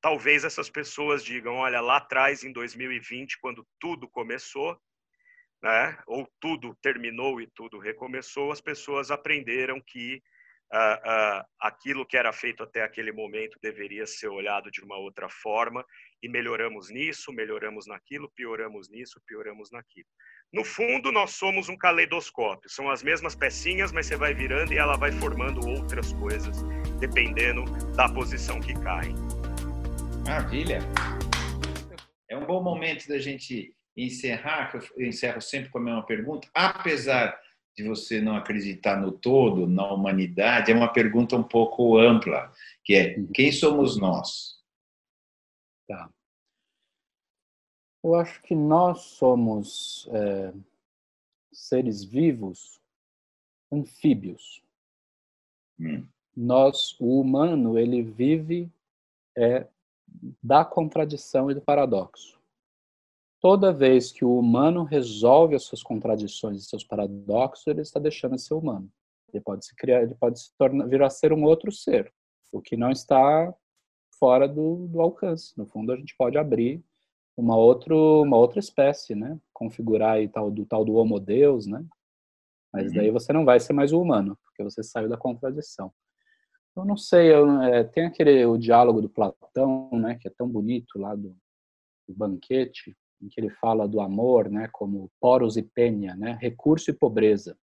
talvez essas pessoas digam, olha, lá atrás, em 2020, quando tudo começou, né? ou tudo terminou e tudo recomeçou, as pessoas aprenderam que aquilo que era feito até aquele momento deveria ser olhado de uma outra forma e melhoramos nisso, melhoramos naquilo, pioramos nisso, pioramos naquilo. No fundo, nós somos um caleidoscópio. São as mesmas pecinhas, mas você vai virando e ela vai formando outras coisas, dependendo da posição que cai. Maravilha! É um bom momento da gente encerrar, que eu encerro sempre com a mesma pergunta. Apesar de você não acreditar no todo, na humanidade, é uma pergunta um pouco ampla, que é quem somos nós? Tá. Eu acho que nós somos é, seres vivos anfíbios. Hum. Nós, o humano, ele vive é, da contradição e do paradoxo. Toda vez que o humano resolve as suas contradições e seus paradoxos, ele está deixando de ser humano. Ele pode se criar, ele pode se tornar, vir a ser um outro ser, o que não está fora do, do alcance. No fundo, a gente pode abrir uma, outro, uma outra espécie, né? Configurar aí tal do tal do homo deus, né? Mas uhum. daí você não vai ser mais o humano, porque você saiu da contradição. Eu não sei, eu, é, tem aquele o diálogo do Platão, né? Que é tão bonito lá do, do banquete, em que ele fala do amor, né, como poros e penha, né, recurso e pobreza.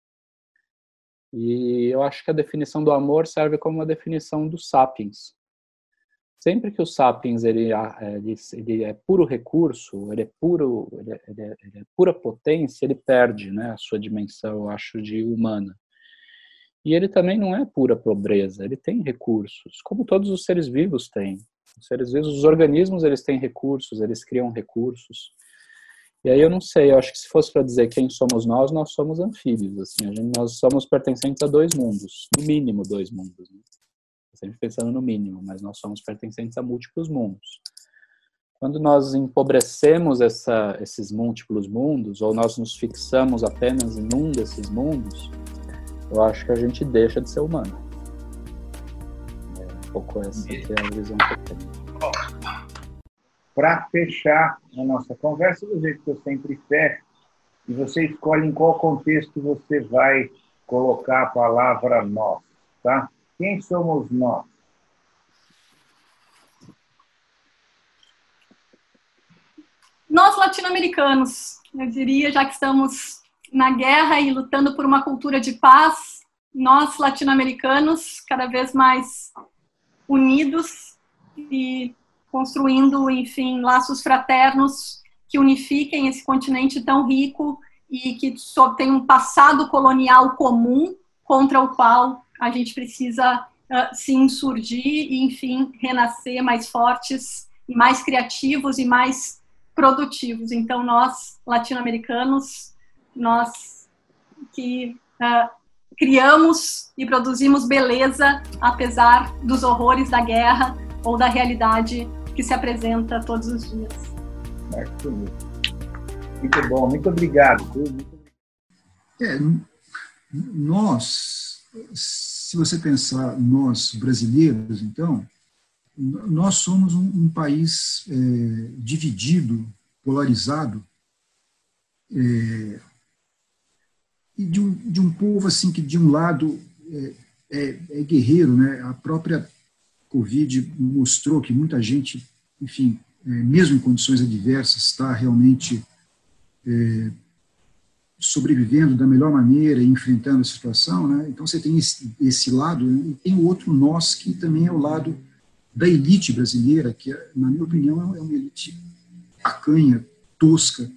E eu acho que a definição do amor serve como uma definição do sapiens. Sempre que o sapiens ele, ele, ele é puro recurso, ele é puro, ele é, ele é, ele é pura potência, ele perde, né, a sua dimensão, eu acho, de humana. E ele também não é pura pobreza, ele tem recursos, como todos os seres vivos têm. Os seres vivos, os organismos, eles têm recursos, eles criam recursos. E aí eu não sei, eu acho que se fosse para dizer quem somos nós, nós somos anfíbios, assim, gente, nós somos pertencentes a dois mundos, no mínimo dois mundos. Né? Sempre pensando no mínimo, mas nós somos pertencentes a múltiplos mundos. Quando nós empobrecemos essa, esses múltiplos mundos, ou nós nos fixamos apenas em um desses mundos, eu acho que a gente deixa de ser humano. É um pouco essa é a visão que eu tenho. Para fechar a nossa conversa, do jeito que eu sempre fecho, e você escolhe em qual contexto você vai colocar a palavra nós, tá? Quem somos nós? Nós latino-americanos, eu diria, já que estamos na guerra e lutando por uma cultura de paz, nós latino-americanos, cada vez mais unidos e construindo, enfim, laços fraternos que unifiquem esse continente tão rico e que só tem um passado colonial comum contra o qual a gente precisa uh, se insurgir e, enfim, renascer mais fortes e mais criativos e mais produtivos. Então, nós, latino-americanos, nós que uh, criamos e produzimos beleza apesar dos horrores da guerra ou da realidade que se apresenta todos os dias. Muito bom, muito obrigado. É, nós, se você pensar nós brasileiros, então, nós somos um, um país é, dividido, polarizado, é, e de um, de um povo assim que de um lado é, é, é, guerreiro, né? A própria Covid mostrou que muita gente, enfim, é, mesmo em condições adversas, está realmente é, sobrevivendo da melhor maneira e enfrentando a situação, né? Então você tem esse, esse lado né? e tem o outro nós que também é o lado da elite brasileira, que, na minha opinião, é uma elite acanha, tosca,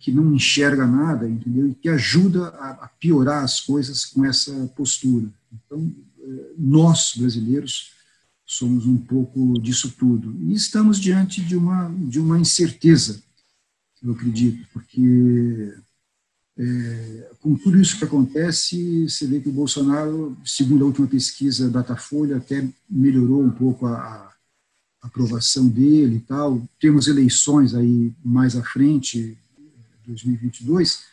que não enxerga nada, entendeu? E que ajuda a, piorar as coisas com essa postura. Então, é, nós, brasileiros, somos um pouco disso tudo. E estamos diante de uma, de uma incerteza, eu acredito, porque é, com tudo isso que acontece, você vê que o Bolsonaro, segundo a última pesquisa Datafolha, até melhorou um pouco a, a aprovação dele e tal. Temos eleições aí mais à frente, 2022,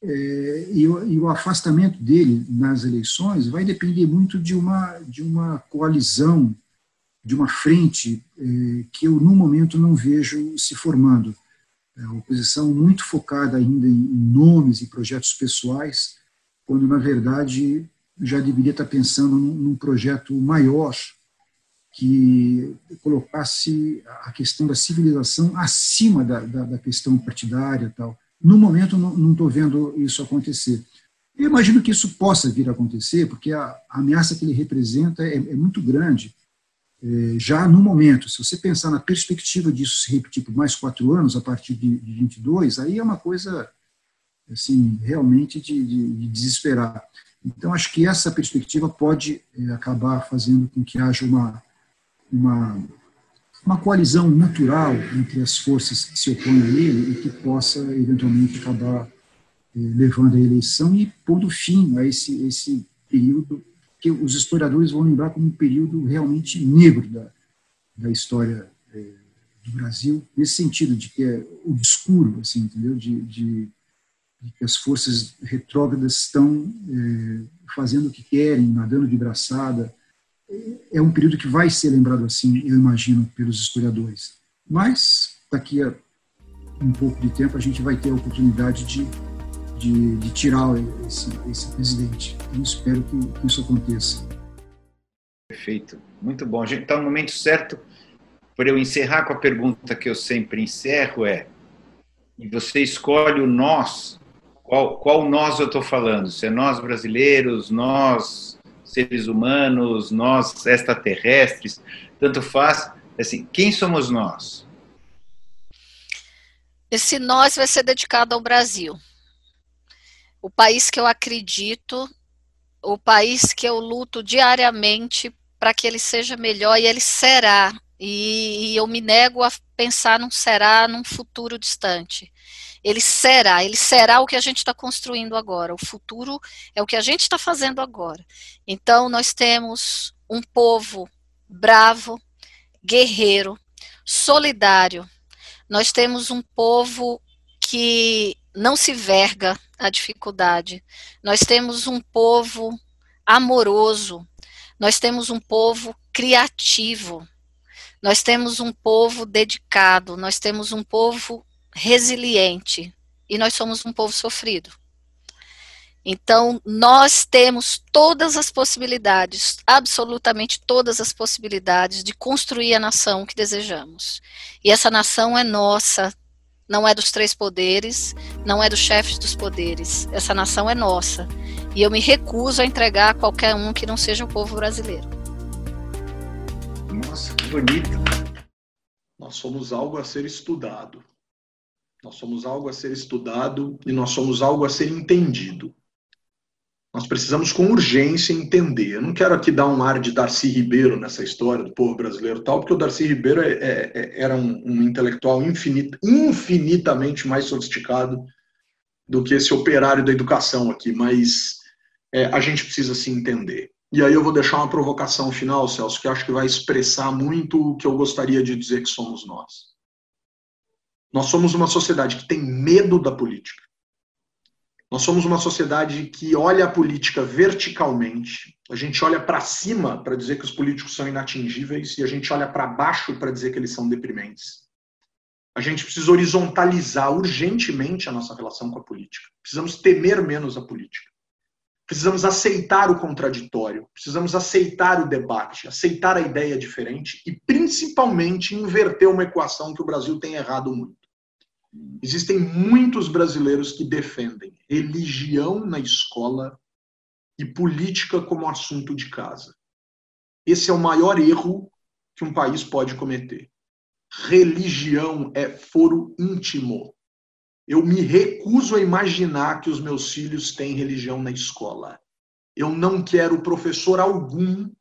é, e, o, e, o, afastamento dele nas eleições vai depender muito de uma, de uma coalizão, de uma frente é, que eu, no momento, não vejo se formando é uma oposição muito focada ainda em nomes e projetos pessoais, quando, na verdade, já deveria estar pensando num, projeto maior que colocasse a questão da civilização acima da, da, da questão partidária tal. No momento, não estou vendo isso acontecer. Eu imagino que isso possa vir a acontecer, porque a, a ameaça que ele representa é, é muito grande já no momento, se você pensar na perspectiva disso se repetir por mais quatro anos, a partir de, de 22, aí é uma coisa, assim, realmente de, de, de desesperar. Então, acho que essa perspectiva pode é, acabar fazendo com que haja uma, uma, uma coalizão natural entre as forças que se opõem a ele e que possa, eventualmente, acabar é, levando à eleição e pondo fim a esse, esse período que os historiadores vão lembrar como um período realmente negro da, da história é, do Brasil, nesse sentido de que é obscuro, assim, entendeu? De, de, de que as forças retrógradas estão é, fazendo o que querem, nadando de braçada. É um período que vai ser lembrado assim, eu imagino, pelos historiadores. Mas, daqui a um pouco de tempo, a gente vai ter a oportunidade de de, de tirar esse, esse, presidente. Então, espero que, que, isso aconteça. Perfeito, muito bom. A gente está no momento certo para eu encerrar com a pergunta que eu sempre encerro é, e você escolhe o nós, qual, qual nós eu estou falando? Se é nós brasileiros, nós seres humanos, nós extraterrestres, tanto faz. Assim, quem somos nós? Esse nós vai ser dedicado ao Brasil o país que eu acredito, o país que eu luto diariamente para que ele seja melhor e ele será E, e eu me nego a pensar num será num futuro distante. Ele será, ele será o que a gente está construindo agora. O futuro é o que a gente está fazendo agora. Então, nós temos um povo bravo, guerreiro, solidário. Nós temos um povo que não se verga à dificuldade. Nós temos um povo amoroso. Nós temos um povo criativo. Nós temos um povo dedicado. Nós temos um povo resiliente. E nós somos um povo sofrido. Então, nós temos todas as possibilidades, absolutamente todas as possibilidades de construir a nação que desejamos. E essa nação é nossa, não é dos três poderes, não é dos chefes dos poderes. Essa nação é nossa. E eu me recuso a entregar a qualquer um que não seja o povo brasileiro. Nossa, que bonito. Nós somos algo a ser estudado. Nós somos algo a ser estudado e nós somos algo a ser entendido. Nós precisamos com urgência entender. Eu não quero aqui dar um ar de Darcy Ribeiro nessa história do povo brasileiro tal, porque o Darcy Ribeiro é, é, é era um, um intelectual infinit, infinitamente mais sofisticado do que esse operário da educação aqui, mas é, a gente precisa se entender. E aí eu vou deixar uma provocação final, Celso, que acho que vai expressar muito o que eu gostaria de dizer que somos nós. Nós somos uma sociedade que tem medo da política. Nós somos uma sociedade que olha a política verticalmente, a gente olha para cima para dizer que os políticos são inatingíveis e a gente olha para baixo para dizer que eles são deprimentes. A gente precisa horizontalizar urgentemente a nossa relação com a política. Precisamos temer menos a política. Precisamos aceitar o contraditório, precisamos aceitar o debate, aceitar a ideia diferente e, principalmente, inverter uma equação que o Brasil tem errado muito. Existem muitos brasileiros que defendem religião na escola e política como assunto de casa. Esse é o maior erro que um país pode cometer. Religião é foro íntimo. Eu me recuso a imaginar que os meus filhos têm religião na escola. Eu não quero professor algum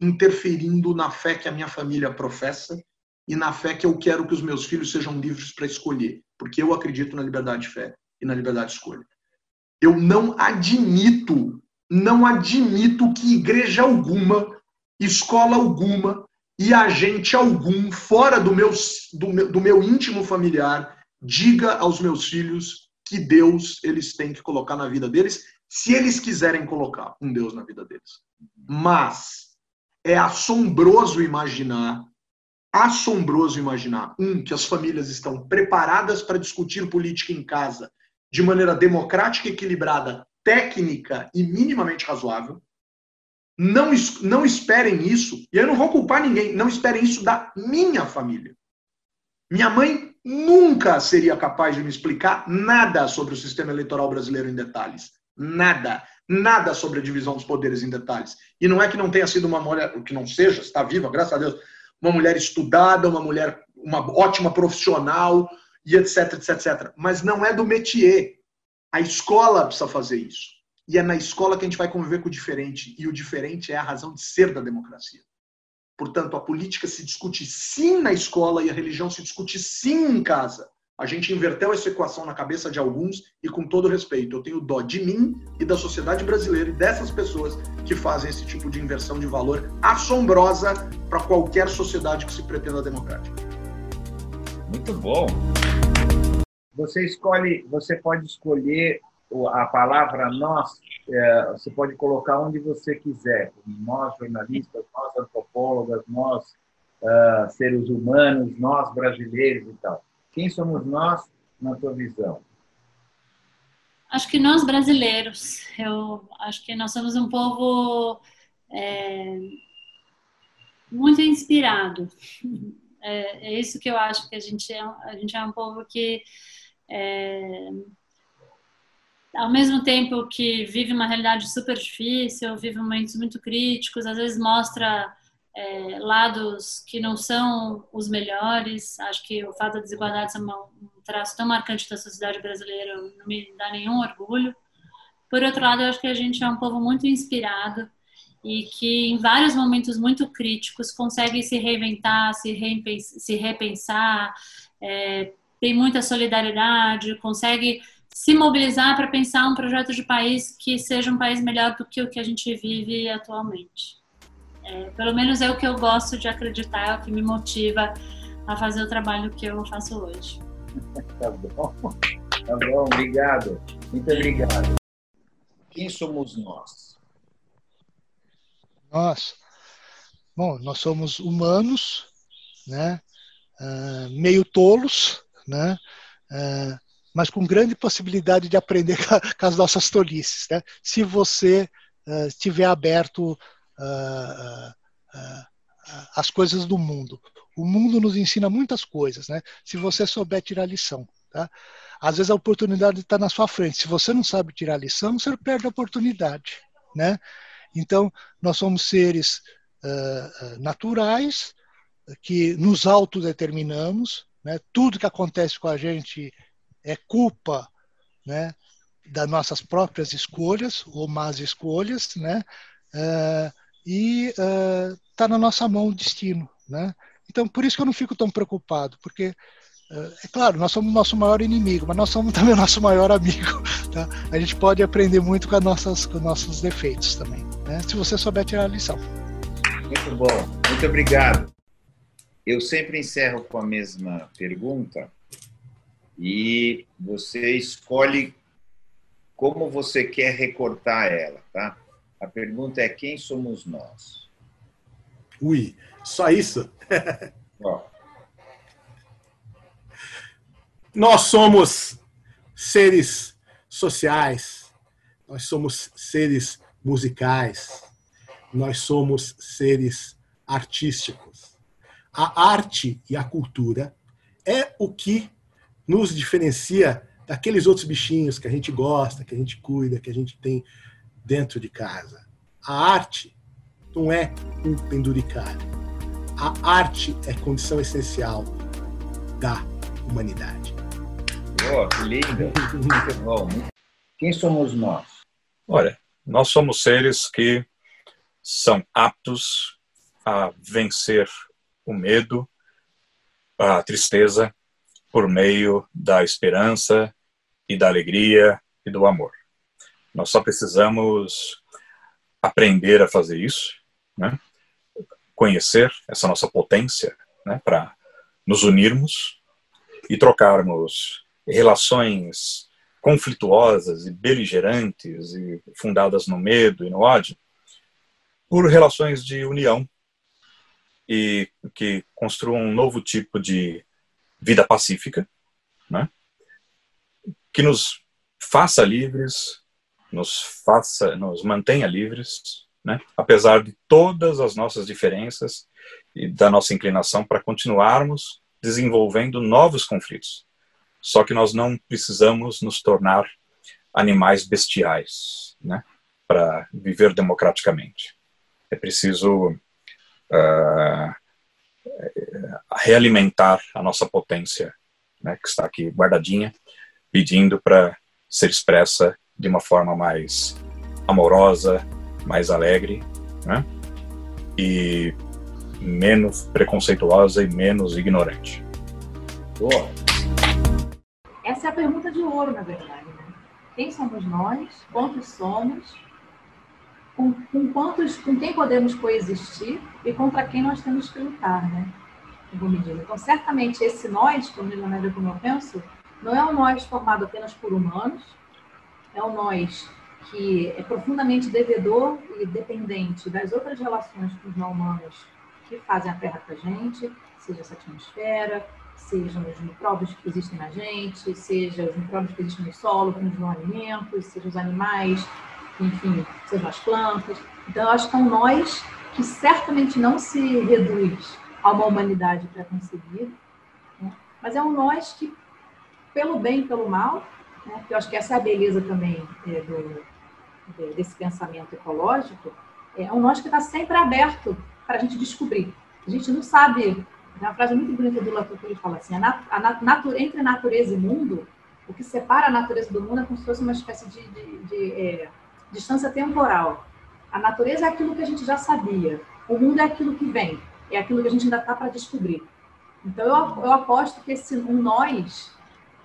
interferindo na fé que a minha família professa e na fé que eu quero que os meus filhos sejam livres para escolher porque eu acredito na liberdade de fé e na liberdade de escolha. Eu não admito, não admito que igreja alguma, escola alguma e agente algum fora do meu, do meu, do meu íntimo familiar diga aos meus filhos que Deus eles têm que colocar na vida deles, se eles quiserem colocar um Deus na vida deles. Mas é assombroso imaginar assombroso imaginar, um, que as famílias estão preparadas para discutir política em casa de maneira democrática, equilibrada, técnica e minimamente razoável. Não, não esperem isso, e eu não vou culpar ninguém, não esperem isso da minha família. Minha mãe nunca seria capaz de me explicar nada sobre o sistema eleitoral brasileiro em detalhes. Nada. Nada sobre a divisão dos poderes em detalhes. E não é que não tenha sido uma mulher, que não seja, está viva, graças a Deus, uma mulher estudada, uma mulher, uma ótima profissional e etc, etc, etc. Mas não é do métier. A escola precisa fazer isso. E é na escola que a gente vai conviver com o diferente. E o diferente é a razão de ser da democracia. Portanto, a política se discute sim na escola e a religião se discute sim em casa. A gente inverteu essa equação na cabeça de alguns e, com todo respeito, eu tenho dó de mim e da sociedade brasileira e dessas pessoas que fazem esse tipo de inversão de valor assombrosa para qualquer sociedade que se pretenda democrática. Muito bom. Você escolhe, você pode escolher a palavra nós, é, você pode colocar onde você quiser. Nós jornalistas, nós antropólogas, nós uh, seres humanos, nós brasileiros e tal. Quem somos nós na tua visão? Acho que nós brasileiros, eu acho que nós somos um povo é, muito inspirado. [laughs] É, é, isso que eu acho que a gente é, a gente é um povo que é, ao mesmo tempo que vive uma realidade super difícil, vive momentos muito críticos, às vezes mostra é, lados que não são os melhores. Acho que o fato da desigualdade ser um traço tão marcante da sociedade brasileira não me dá nenhum orgulho. Por outro lado, eu acho que a gente é um povo muito inspirado e que em vários momentos muito críticos consegue se reinventar, se, repensar, se repensar é, tem muita solidariedade, consegue se mobilizar para pensar um projeto de país que seja um país melhor do que o que a gente vive atualmente. É, pelo menos é o que eu gosto de acreditar, é o que me motiva a fazer o trabalho que eu faço hoje. Tá bom, tá bom, obrigado. Muito obrigado. Quem somos nós? Nós? Bom, nós somos humanos, né? Uh, meio tolos, né? Uh, mas com grande possibilidade de aprender [laughs] com as nossas tolices, né? Se você uh, estiver aberto às coisas do mundo. O mundo nos ensina muitas coisas, né? Se você souber tirar lição, tá? Às vezes a oportunidade está na sua frente. Se você não sabe tirar lição, você perde a oportunidade, né? Então, nós somos seres uh, naturais que nos autodeterminamos, né? Tudo que acontece com a gente é culpa, né? Das nossas próprias escolhas ou más escolhas, né? Uh, e está uh, na nossa mão o destino, né? Então, por isso que eu não fico tão preocupado, porque uh, é claro, nós somos o nosso maior inimigo, mas nós somos [laughs] também o nosso maior amigo. Tá? A gente pode aprender muito com, nossas, com nossos defeitos também, né? se você souber tirar a lição. Muito bom, muito obrigado. Eu sempre encerro com a mesma pergunta e você escolhe como você quer recortar ela, tá? A pergunta é quem somos nós? Ui, só isso? [laughs] Ó. Nós somos seres sociais, nós somos seres musicais, nós somos seres artísticos a arte e a cultura é o que nos diferencia daqueles outros bichinhos que a gente gosta, que a gente cuida, que a gente tem dentro de casa. A arte não é um penduricário. A arte é condição essencial da humanidade. Oh, que lindo! Muito bom. Quem somos nós? Olha, nós somos seres que são aptos a vencer o medo, a tristeza, por meio da esperança e da alegria e do amor. Nós só precisamos aprender a fazer isso, né? conhecer essa nossa potência né? para nos unirmos e trocarmos relações conflituosas e beligerantes e fundadas no medo e no ódio por relações de união e que construam um novo tipo de vida pacífica, né? que nos faça livres, nos faça, nos mantenha livres, né? apesar de todas as nossas diferenças e da nossa inclinação para continuarmos desenvolvendo novos conflitos. Só que nós não precisamos nos tornar animais bestiais, né? para viver democraticamente. É preciso uh, realimentar a nossa potência, né, que está aqui guardadinha, pedindo para ser expressa de uma forma mais amorosa, mais alegre, né, e menos preconceituosa e menos ignorante. Boa. Essa é a pergunta de ouro, na verdade. Né? Quem somos nós? Quantos somos? com, com, quantos, com quem podemos coexistir e contra quem nós temos que lutar, né? Então, certamente esse nós, pelo menos na maneira como eu penso, não é um nós formado apenas por humanos, é um nós que é profundamente devedor e dependente das outras relações com os não humanos que fazem a Terra para a gente, seja essa atmosfera, sejam os micróbios que existem na gente, seja os micróbios que existem no solo, nos alimentos, seja os animais enfim, sejam as plantas. Então, eu acho que é um nós que certamente não se reduz a uma humanidade pré-concebida, né? mas é um nós que, pelo bem e pelo mal, né? eu acho que essa é a beleza também é, do, de, desse pensamento ecológico, é um nós que está sempre aberto para a gente descobrir. A gente não sabe, é uma frase muito bonita do Latour que ele fala assim, a nat, a nat, entre natureza e mundo, o que separa a natureza do mundo é como se fosse uma espécie de, de, de é, distância temporal. A natureza é aquilo que a gente já sabia. O mundo é aquilo que vem. É aquilo que a gente ainda está para descobrir. Então, eu, eu aposto que esse um nós,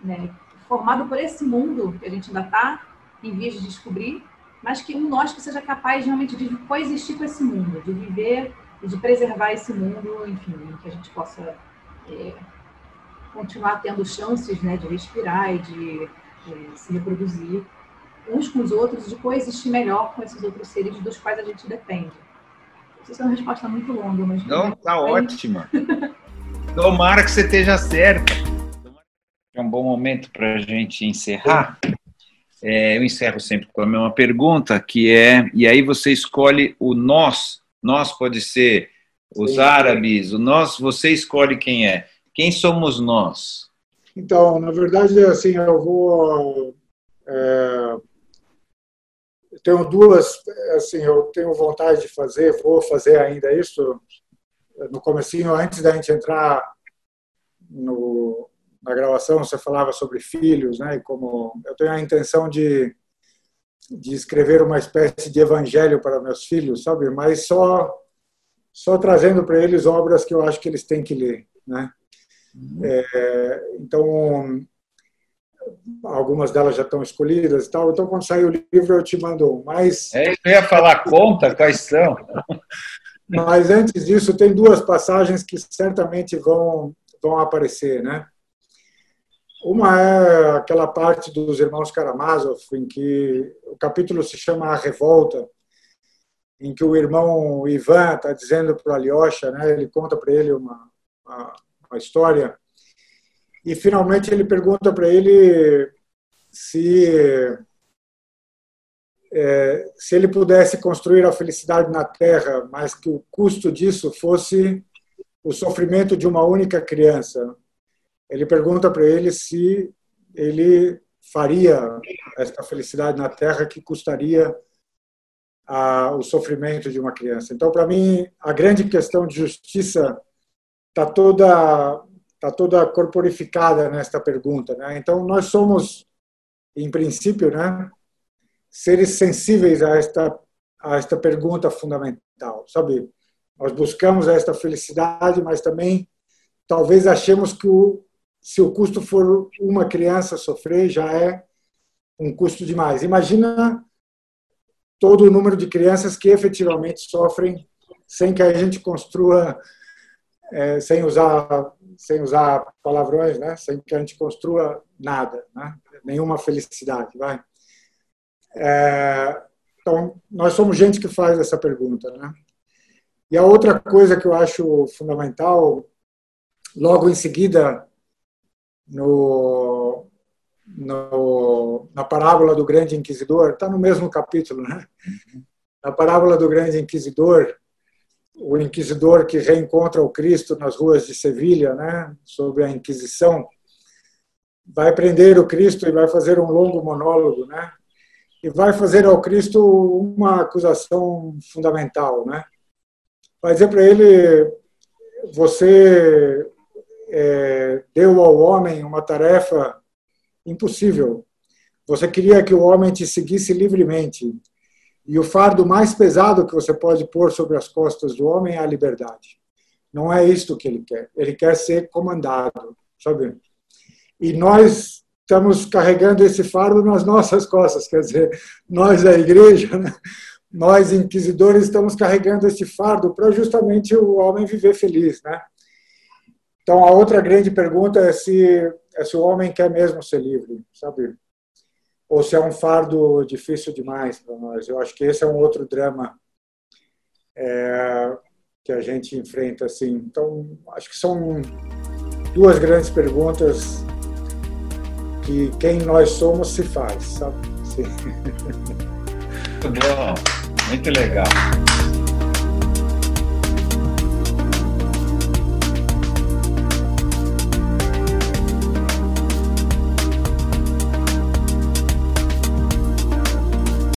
né, formado por esse mundo que a gente ainda está em vias de descobrir, mas que um nós que seja capaz realmente de coexistir com esse mundo, de viver e de preservar esse mundo, enfim, que a gente possa é, continuar tendo chances né, de respirar e de é, se reproduzir uns com os outros, de coexistir melhor com esses outros seres dos quais a gente depende. Isso é uma resposta muito longa, mas. Não, tá ótima. Tomara que você esteja certa. É um bom momento para a gente encerrar. É, eu encerro sempre com a mesma pergunta, que é, e aí você escolhe o nós. Nós pode ser os Sim. árabes, o nós, você escolhe quem é. Quem somos nós? Então, na verdade, assim, eu vou é, tenho duas, assim, eu tenho vontade de fazer, vou fazer ainda isso no comecinho, antes da gente entrar no, na gravação, você falava sobre filhos, né? E como eu tenho a intenção de de escrever uma espécie de evangelho para meus filhos, sabe? Mas só só trazendo para eles obras que eu acho que eles têm que ler, né? Uhum. É, então algumas delas já estão escolhidas e tal. Então, quando sair o livro, eu te mando um. Mas... É, eu ia falar conta, quais são? Mas antes disso, tem duas passagens que certamente vão, vão aparecer, né? Uma é aquela parte dos irmãos Karamazov, em que o capítulo se chama A Revolta, em que o irmão Ivan está dizendo para Alyosha, né, ele conta para ele uma, uma, uma história e finalmente ele pergunta para ele se é, se ele pudesse construir a felicidade na Terra, mas que o custo disso fosse o sofrimento de uma única criança. Ele pergunta para ele se ele faria essa felicidade na Terra que custaria a, o sofrimento de uma criança. Então, para mim, a grande questão de justiça está toda está toda corporificada nesta pergunta. Né? Então, nós somos, em princípio, né, seres sensíveis a esta, a esta pergunta fundamental, sabe? Nós buscamos esta felicidade, mas também talvez achemos que o, se o custo for uma criança sofrer, já é um custo demais. Imagina todo o número de crianças que efetivamente sofrem sem que a gente construa, é, sem usar sem usar palavrões, né? sem que a gente construa nada, né? nenhuma felicidade. Vai? É, então, nós somos gente que faz essa pergunta. Né? E a outra coisa que eu acho fundamental, logo em seguida, no, no, na parábola do grande inquisidor, está no mesmo capítulo, né? Na parábola do grande inquisidor, o inquisidor que reencontra o Cristo nas ruas de Sevilha, né, sobre a Inquisição, vai prender o Cristo e vai fazer um longo monólogo, né, e vai fazer ao Cristo uma acusação fundamental, né. Vai dizer para ele: você é, deu ao homem uma tarefa impossível. Você queria que o homem te seguisse livremente e o fardo mais pesado que você pode pôr sobre as costas do homem é a liberdade. Não é isto que ele quer. Ele quer ser comandado, sabe? E nós estamos carregando esse fardo nas nossas costas, quer dizer, nós da igreja, né? nós inquisidores estamos carregando esse fardo para justamente o homem viver feliz, né? Então a outra grande pergunta é se, é se o homem quer mesmo ser livre, sabe? ou se é um fardo difícil demais para nós. Eu acho que esse é um outro drama é, que a gente enfrenta. Assim. Então, acho que são duas grandes perguntas que quem nós somos se faz, sabe? Sim. Muito bom, muito legal.